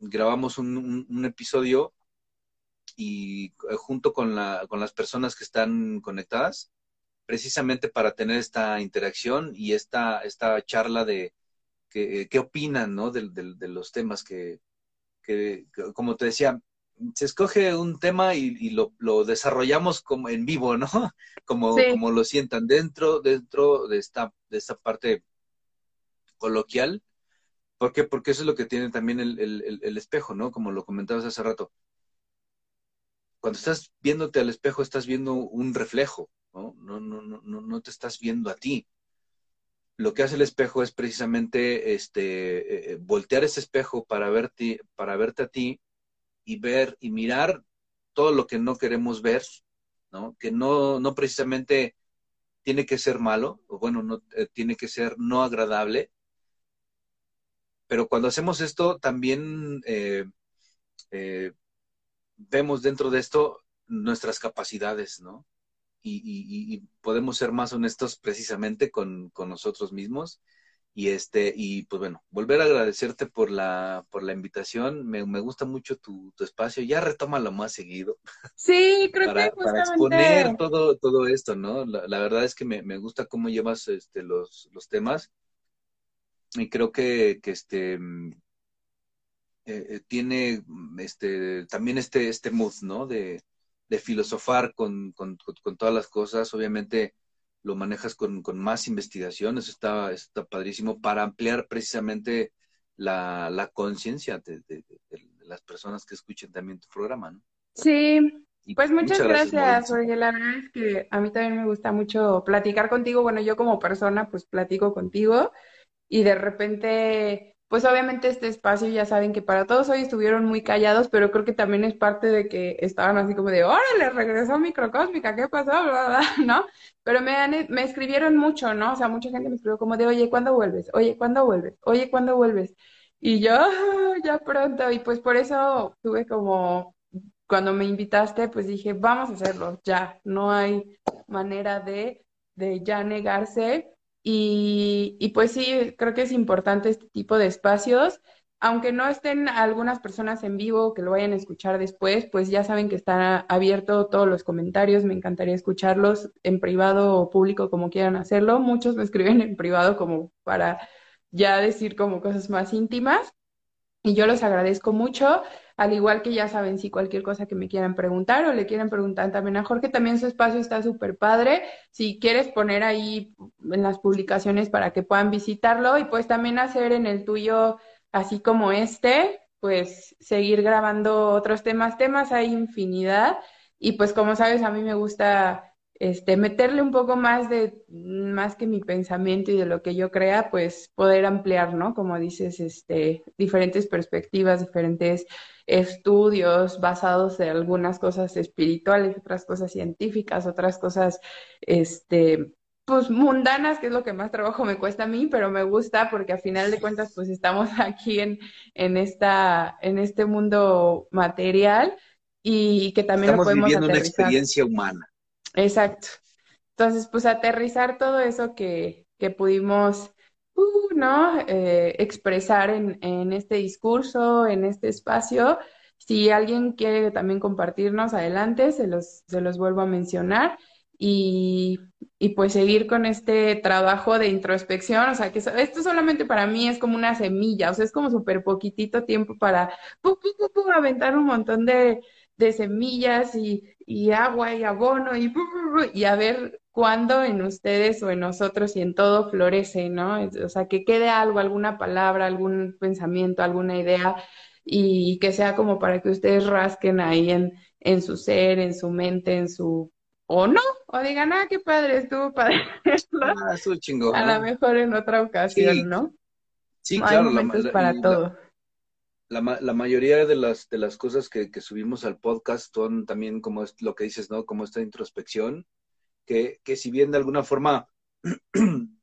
grabamos un, un episodio y eh, junto con, la, con las personas que están conectadas, precisamente para tener esta interacción y esta, esta charla de qué opinan ¿no? de, los temas que, que, como te decía, se escoge un tema y, lo, lo, desarrollamos como en vivo, ¿no? Como, como lo sientan dentro, dentro de esta, de esta parte coloquial. ¿Por qué? Porque eso es lo que tiene también el, el, el espejo, ¿no? Como lo comentabas hace rato cuando estás viéndote al espejo, estás viendo un reflejo, ¿no? No, no, no, te estás viendo a ti. Lo que hace el espejo es precisamente este, eh, voltear ese espejo para verte, para verte a ti y ver y mirar todo lo que no queremos ver, ¿no? Que no, no precisamente tiene que ser malo, o bueno, no eh, tiene que ser no agradable. Pero cuando hacemos esto, también eh, vemos dentro de esto nuestras capacidades, ¿no? Y, podemos ser más honestos precisamente con, nosotros mismos. Y este, y pues bueno, volver a agradecerte por la, por la invitación. Me, gusta mucho tu, espacio. Ya retómalo más seguido. Sí, creo para, que para exponer todo, todo esto, ¿no? La, verdad es que me, gusta cómo llevas este, los, los temas. Y creo que, que este eh, tiene este, también este, este mood, ¿no? De, de filosofar con, con, con, todas las cosas. Obviamente lo manejas con, con más investigación, eso está, está padrísimo para ampliar precisamente la, la conciencia de, de, las personas que escuchen también tu programa, ¿no? Sí, pues muchas, gracias, porque La verdad es que a mí también me gusta mucho platicar contigo. Bueno, yo como persona, pues platico contigo y de repente, pues obviamente este espacio ya saben que para todos hoy estuvieron muy callados, pero creo que también es parte de que estaban así como de, órale, regresó Microcósmica, ¿qué pasó? ¿no? Pero me, me escribieron mucho, ¿no? O sea, mucha gente me escribió como de, oye, ¿cuándo vuelves? Oye, ¿cuándo vuelves? Oye, ¿cuándo vuelves? Y yo, ya pronto, y pues por eso tuve como cuando me invitaste, pues dije, vamos a hacerlo, ya, no hay manera de, de ya negarse. Y, pues sí, creo que es importante este tipo de espacios. Aunque no estén algunas personas en vivo que lo vayan a escuchar después, pues ya saben que está abierto todos los comentarios. Me encantaría escucharlos en privado o público, como quieran hacerlo. Muchos me escriben en privado como para ya decir como cosas más íntimas. Y yo los agradezco mucho. Al igual que ya saben, si cualquier cosa que me quieran preguntar o le quieren preguntar también a Jorge, también su espacio está súper padre. Si quieres poner ahí en las publicaciones para que puedan visitarlo y pues también hacer en el tuyo, así como este, pues seguir grabando otros temas. Temas hay infinidad y pues como sabes, a mí me gusta este, meterle un poco más de, más que mi pensamiento y de lo que yo crea, pues poder ampliar, ¿no? Como dices, este, diferentes perspectivas, diferentes estudios basados en algunas cosas espirituales, otras cosas científicas, otras cosas, este, pues mundanas, que es lo que más trabajo me cuesta a mí, pero me gusta porque a final de cuentas, pues estamos aquí en, en esta, en este mundo material y que también estamos lo podemos viviendo una experiencia humana. Exacto. Entonces, pues aterrizar todo eso que, que pudimos, uh, ¿no? Eh, expresar en, en este discurso, en este espacio. Si alguien quiere también compartirnos, adelante, se los, se los vuelvo a mencionar. Y, y, pues seguir con este trabajo de introspección, o sea, que esto solamente para mí es como una semilla, o sea, es como súper poquitito tiempo para aventar un montón de, de semillas y, y agua y abono y, y a ver cuándo en ustedes o en nosotros y en todo florece, ¿no? O sea, que quede algo, alguna palabra, algún pensamiento, alguna idea y que sea como para que ustedes rasquen ahí en, en su ser, en su mente, en su... O no, o digan, ah, qué padre, estuvo padre. Ah, estuvo chingón. A lo mejor en otra ocasión, ¿no? Sí, claro. Hay momentos la, para la, todo la, la, mayoría de las, de las cosas que, que, subimos al podcast son también como es lo que dices, ¿no? Como esta introspección, que, que si bien de alguna forma,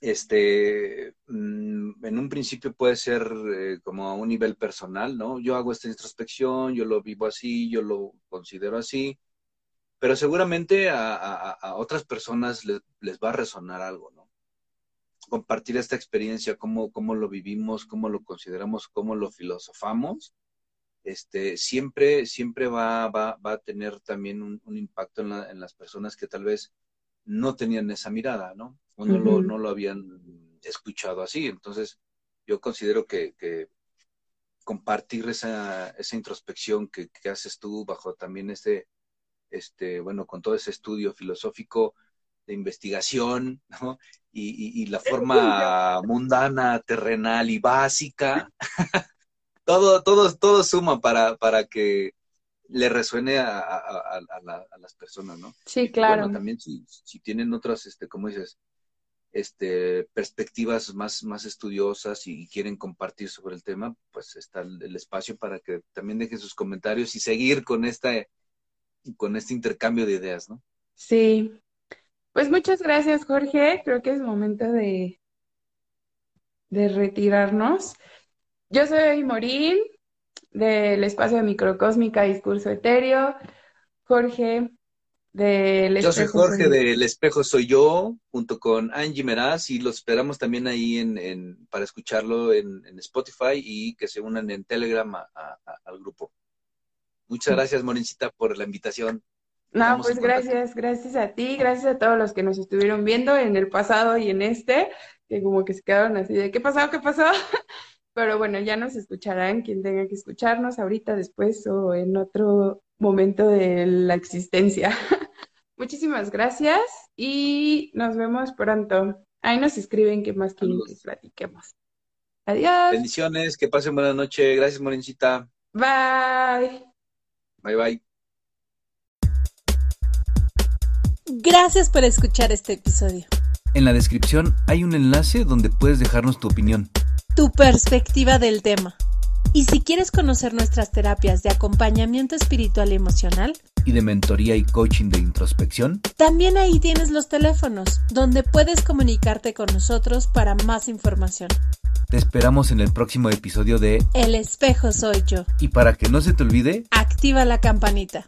este, mm, en un principio puede ser eh, como a un nivel personal, ¿no? Yo hago esta introspección, yo lo vivo así, yo lo considero así, pero seguramente a, a, a otras personas les, les va a resonar algo, ¿no? Compartir esta experiencia, cómo, cómo lo vivimos, cómo lo consideramos, cómo lo filosofamos, este, siempre, siempre va, va, va a tener también un, un impacto en, la, en, las personas que tal vez no tenían esa mirada, ¿no? O no, uh -huh. lo, no lo habían escuchado así. Entonces, yo considero que, que compartir esa, esa introspección que, que, haces tú bajo también este, este, bueno, con todo ese estudio filosófico, de investigación, ¿no? Y, y, y la forma mundana, terrenal y básica, todo, todo, todo suma para, para que le resuene a, a, a, la, a las personas, ¿no? Sí, claro. Bueno, también si, si tienen otras, este, como dices, este, perspectivas más, más estudiosas y quieren compartir sobre el tema, pues está el, el espacio para que también dejen sus comentarios y seguir con esta, con este intercambio de ideas, ¿no? Sí, pues muchas gracias, Jorge. Creo que es momento de, de retirarnos. Yo soy Morín, del espacio de microcósmica Discurso Etéreo. Jorge, del Yo soy Jorge soy... del Espejo Soy Yo, junto con Angie Meraz, y los esperamos también ahí en, en para escucharlo en, en, Spotify y que se unan en Telegram a, a, a, al grupo. Muchas gracias, Morincita, por la invitación. No, pues gracias, gracias a ti, gracias a todos los que nos estuvieron viendo en el pasado y en este, que como que se quedaron así de ¿qué pasó? ¿Qué pasó? Pero bueno, ya nos escucharán quien tenga que escucharnos ahorita, después o en otro momento de la existencia. Muchísimas gracias y nos vemos pronto. Ahí nos escriben qué más quieren que platiquemos. Adiós. Bendiciones, que pasen buena noche. Gracias, Morincita. Bye. Bye, bye. Gracias por escuchar este episodio. En la descripción hay un enlace donde puedes dejarnos tu opinión. Tu perspectiva del tema. Y si quieres conocer nuestras terapias de acompañamiento espiritual y emocional, y de mentoría y coaching de introspección, también ahí tienes los teléfonos, donde puedes comunicarte con nosotros para más información. Te esperamos en el próximo episodio de El espejo soy yo. Y para que no se te olvide, activa la campanita.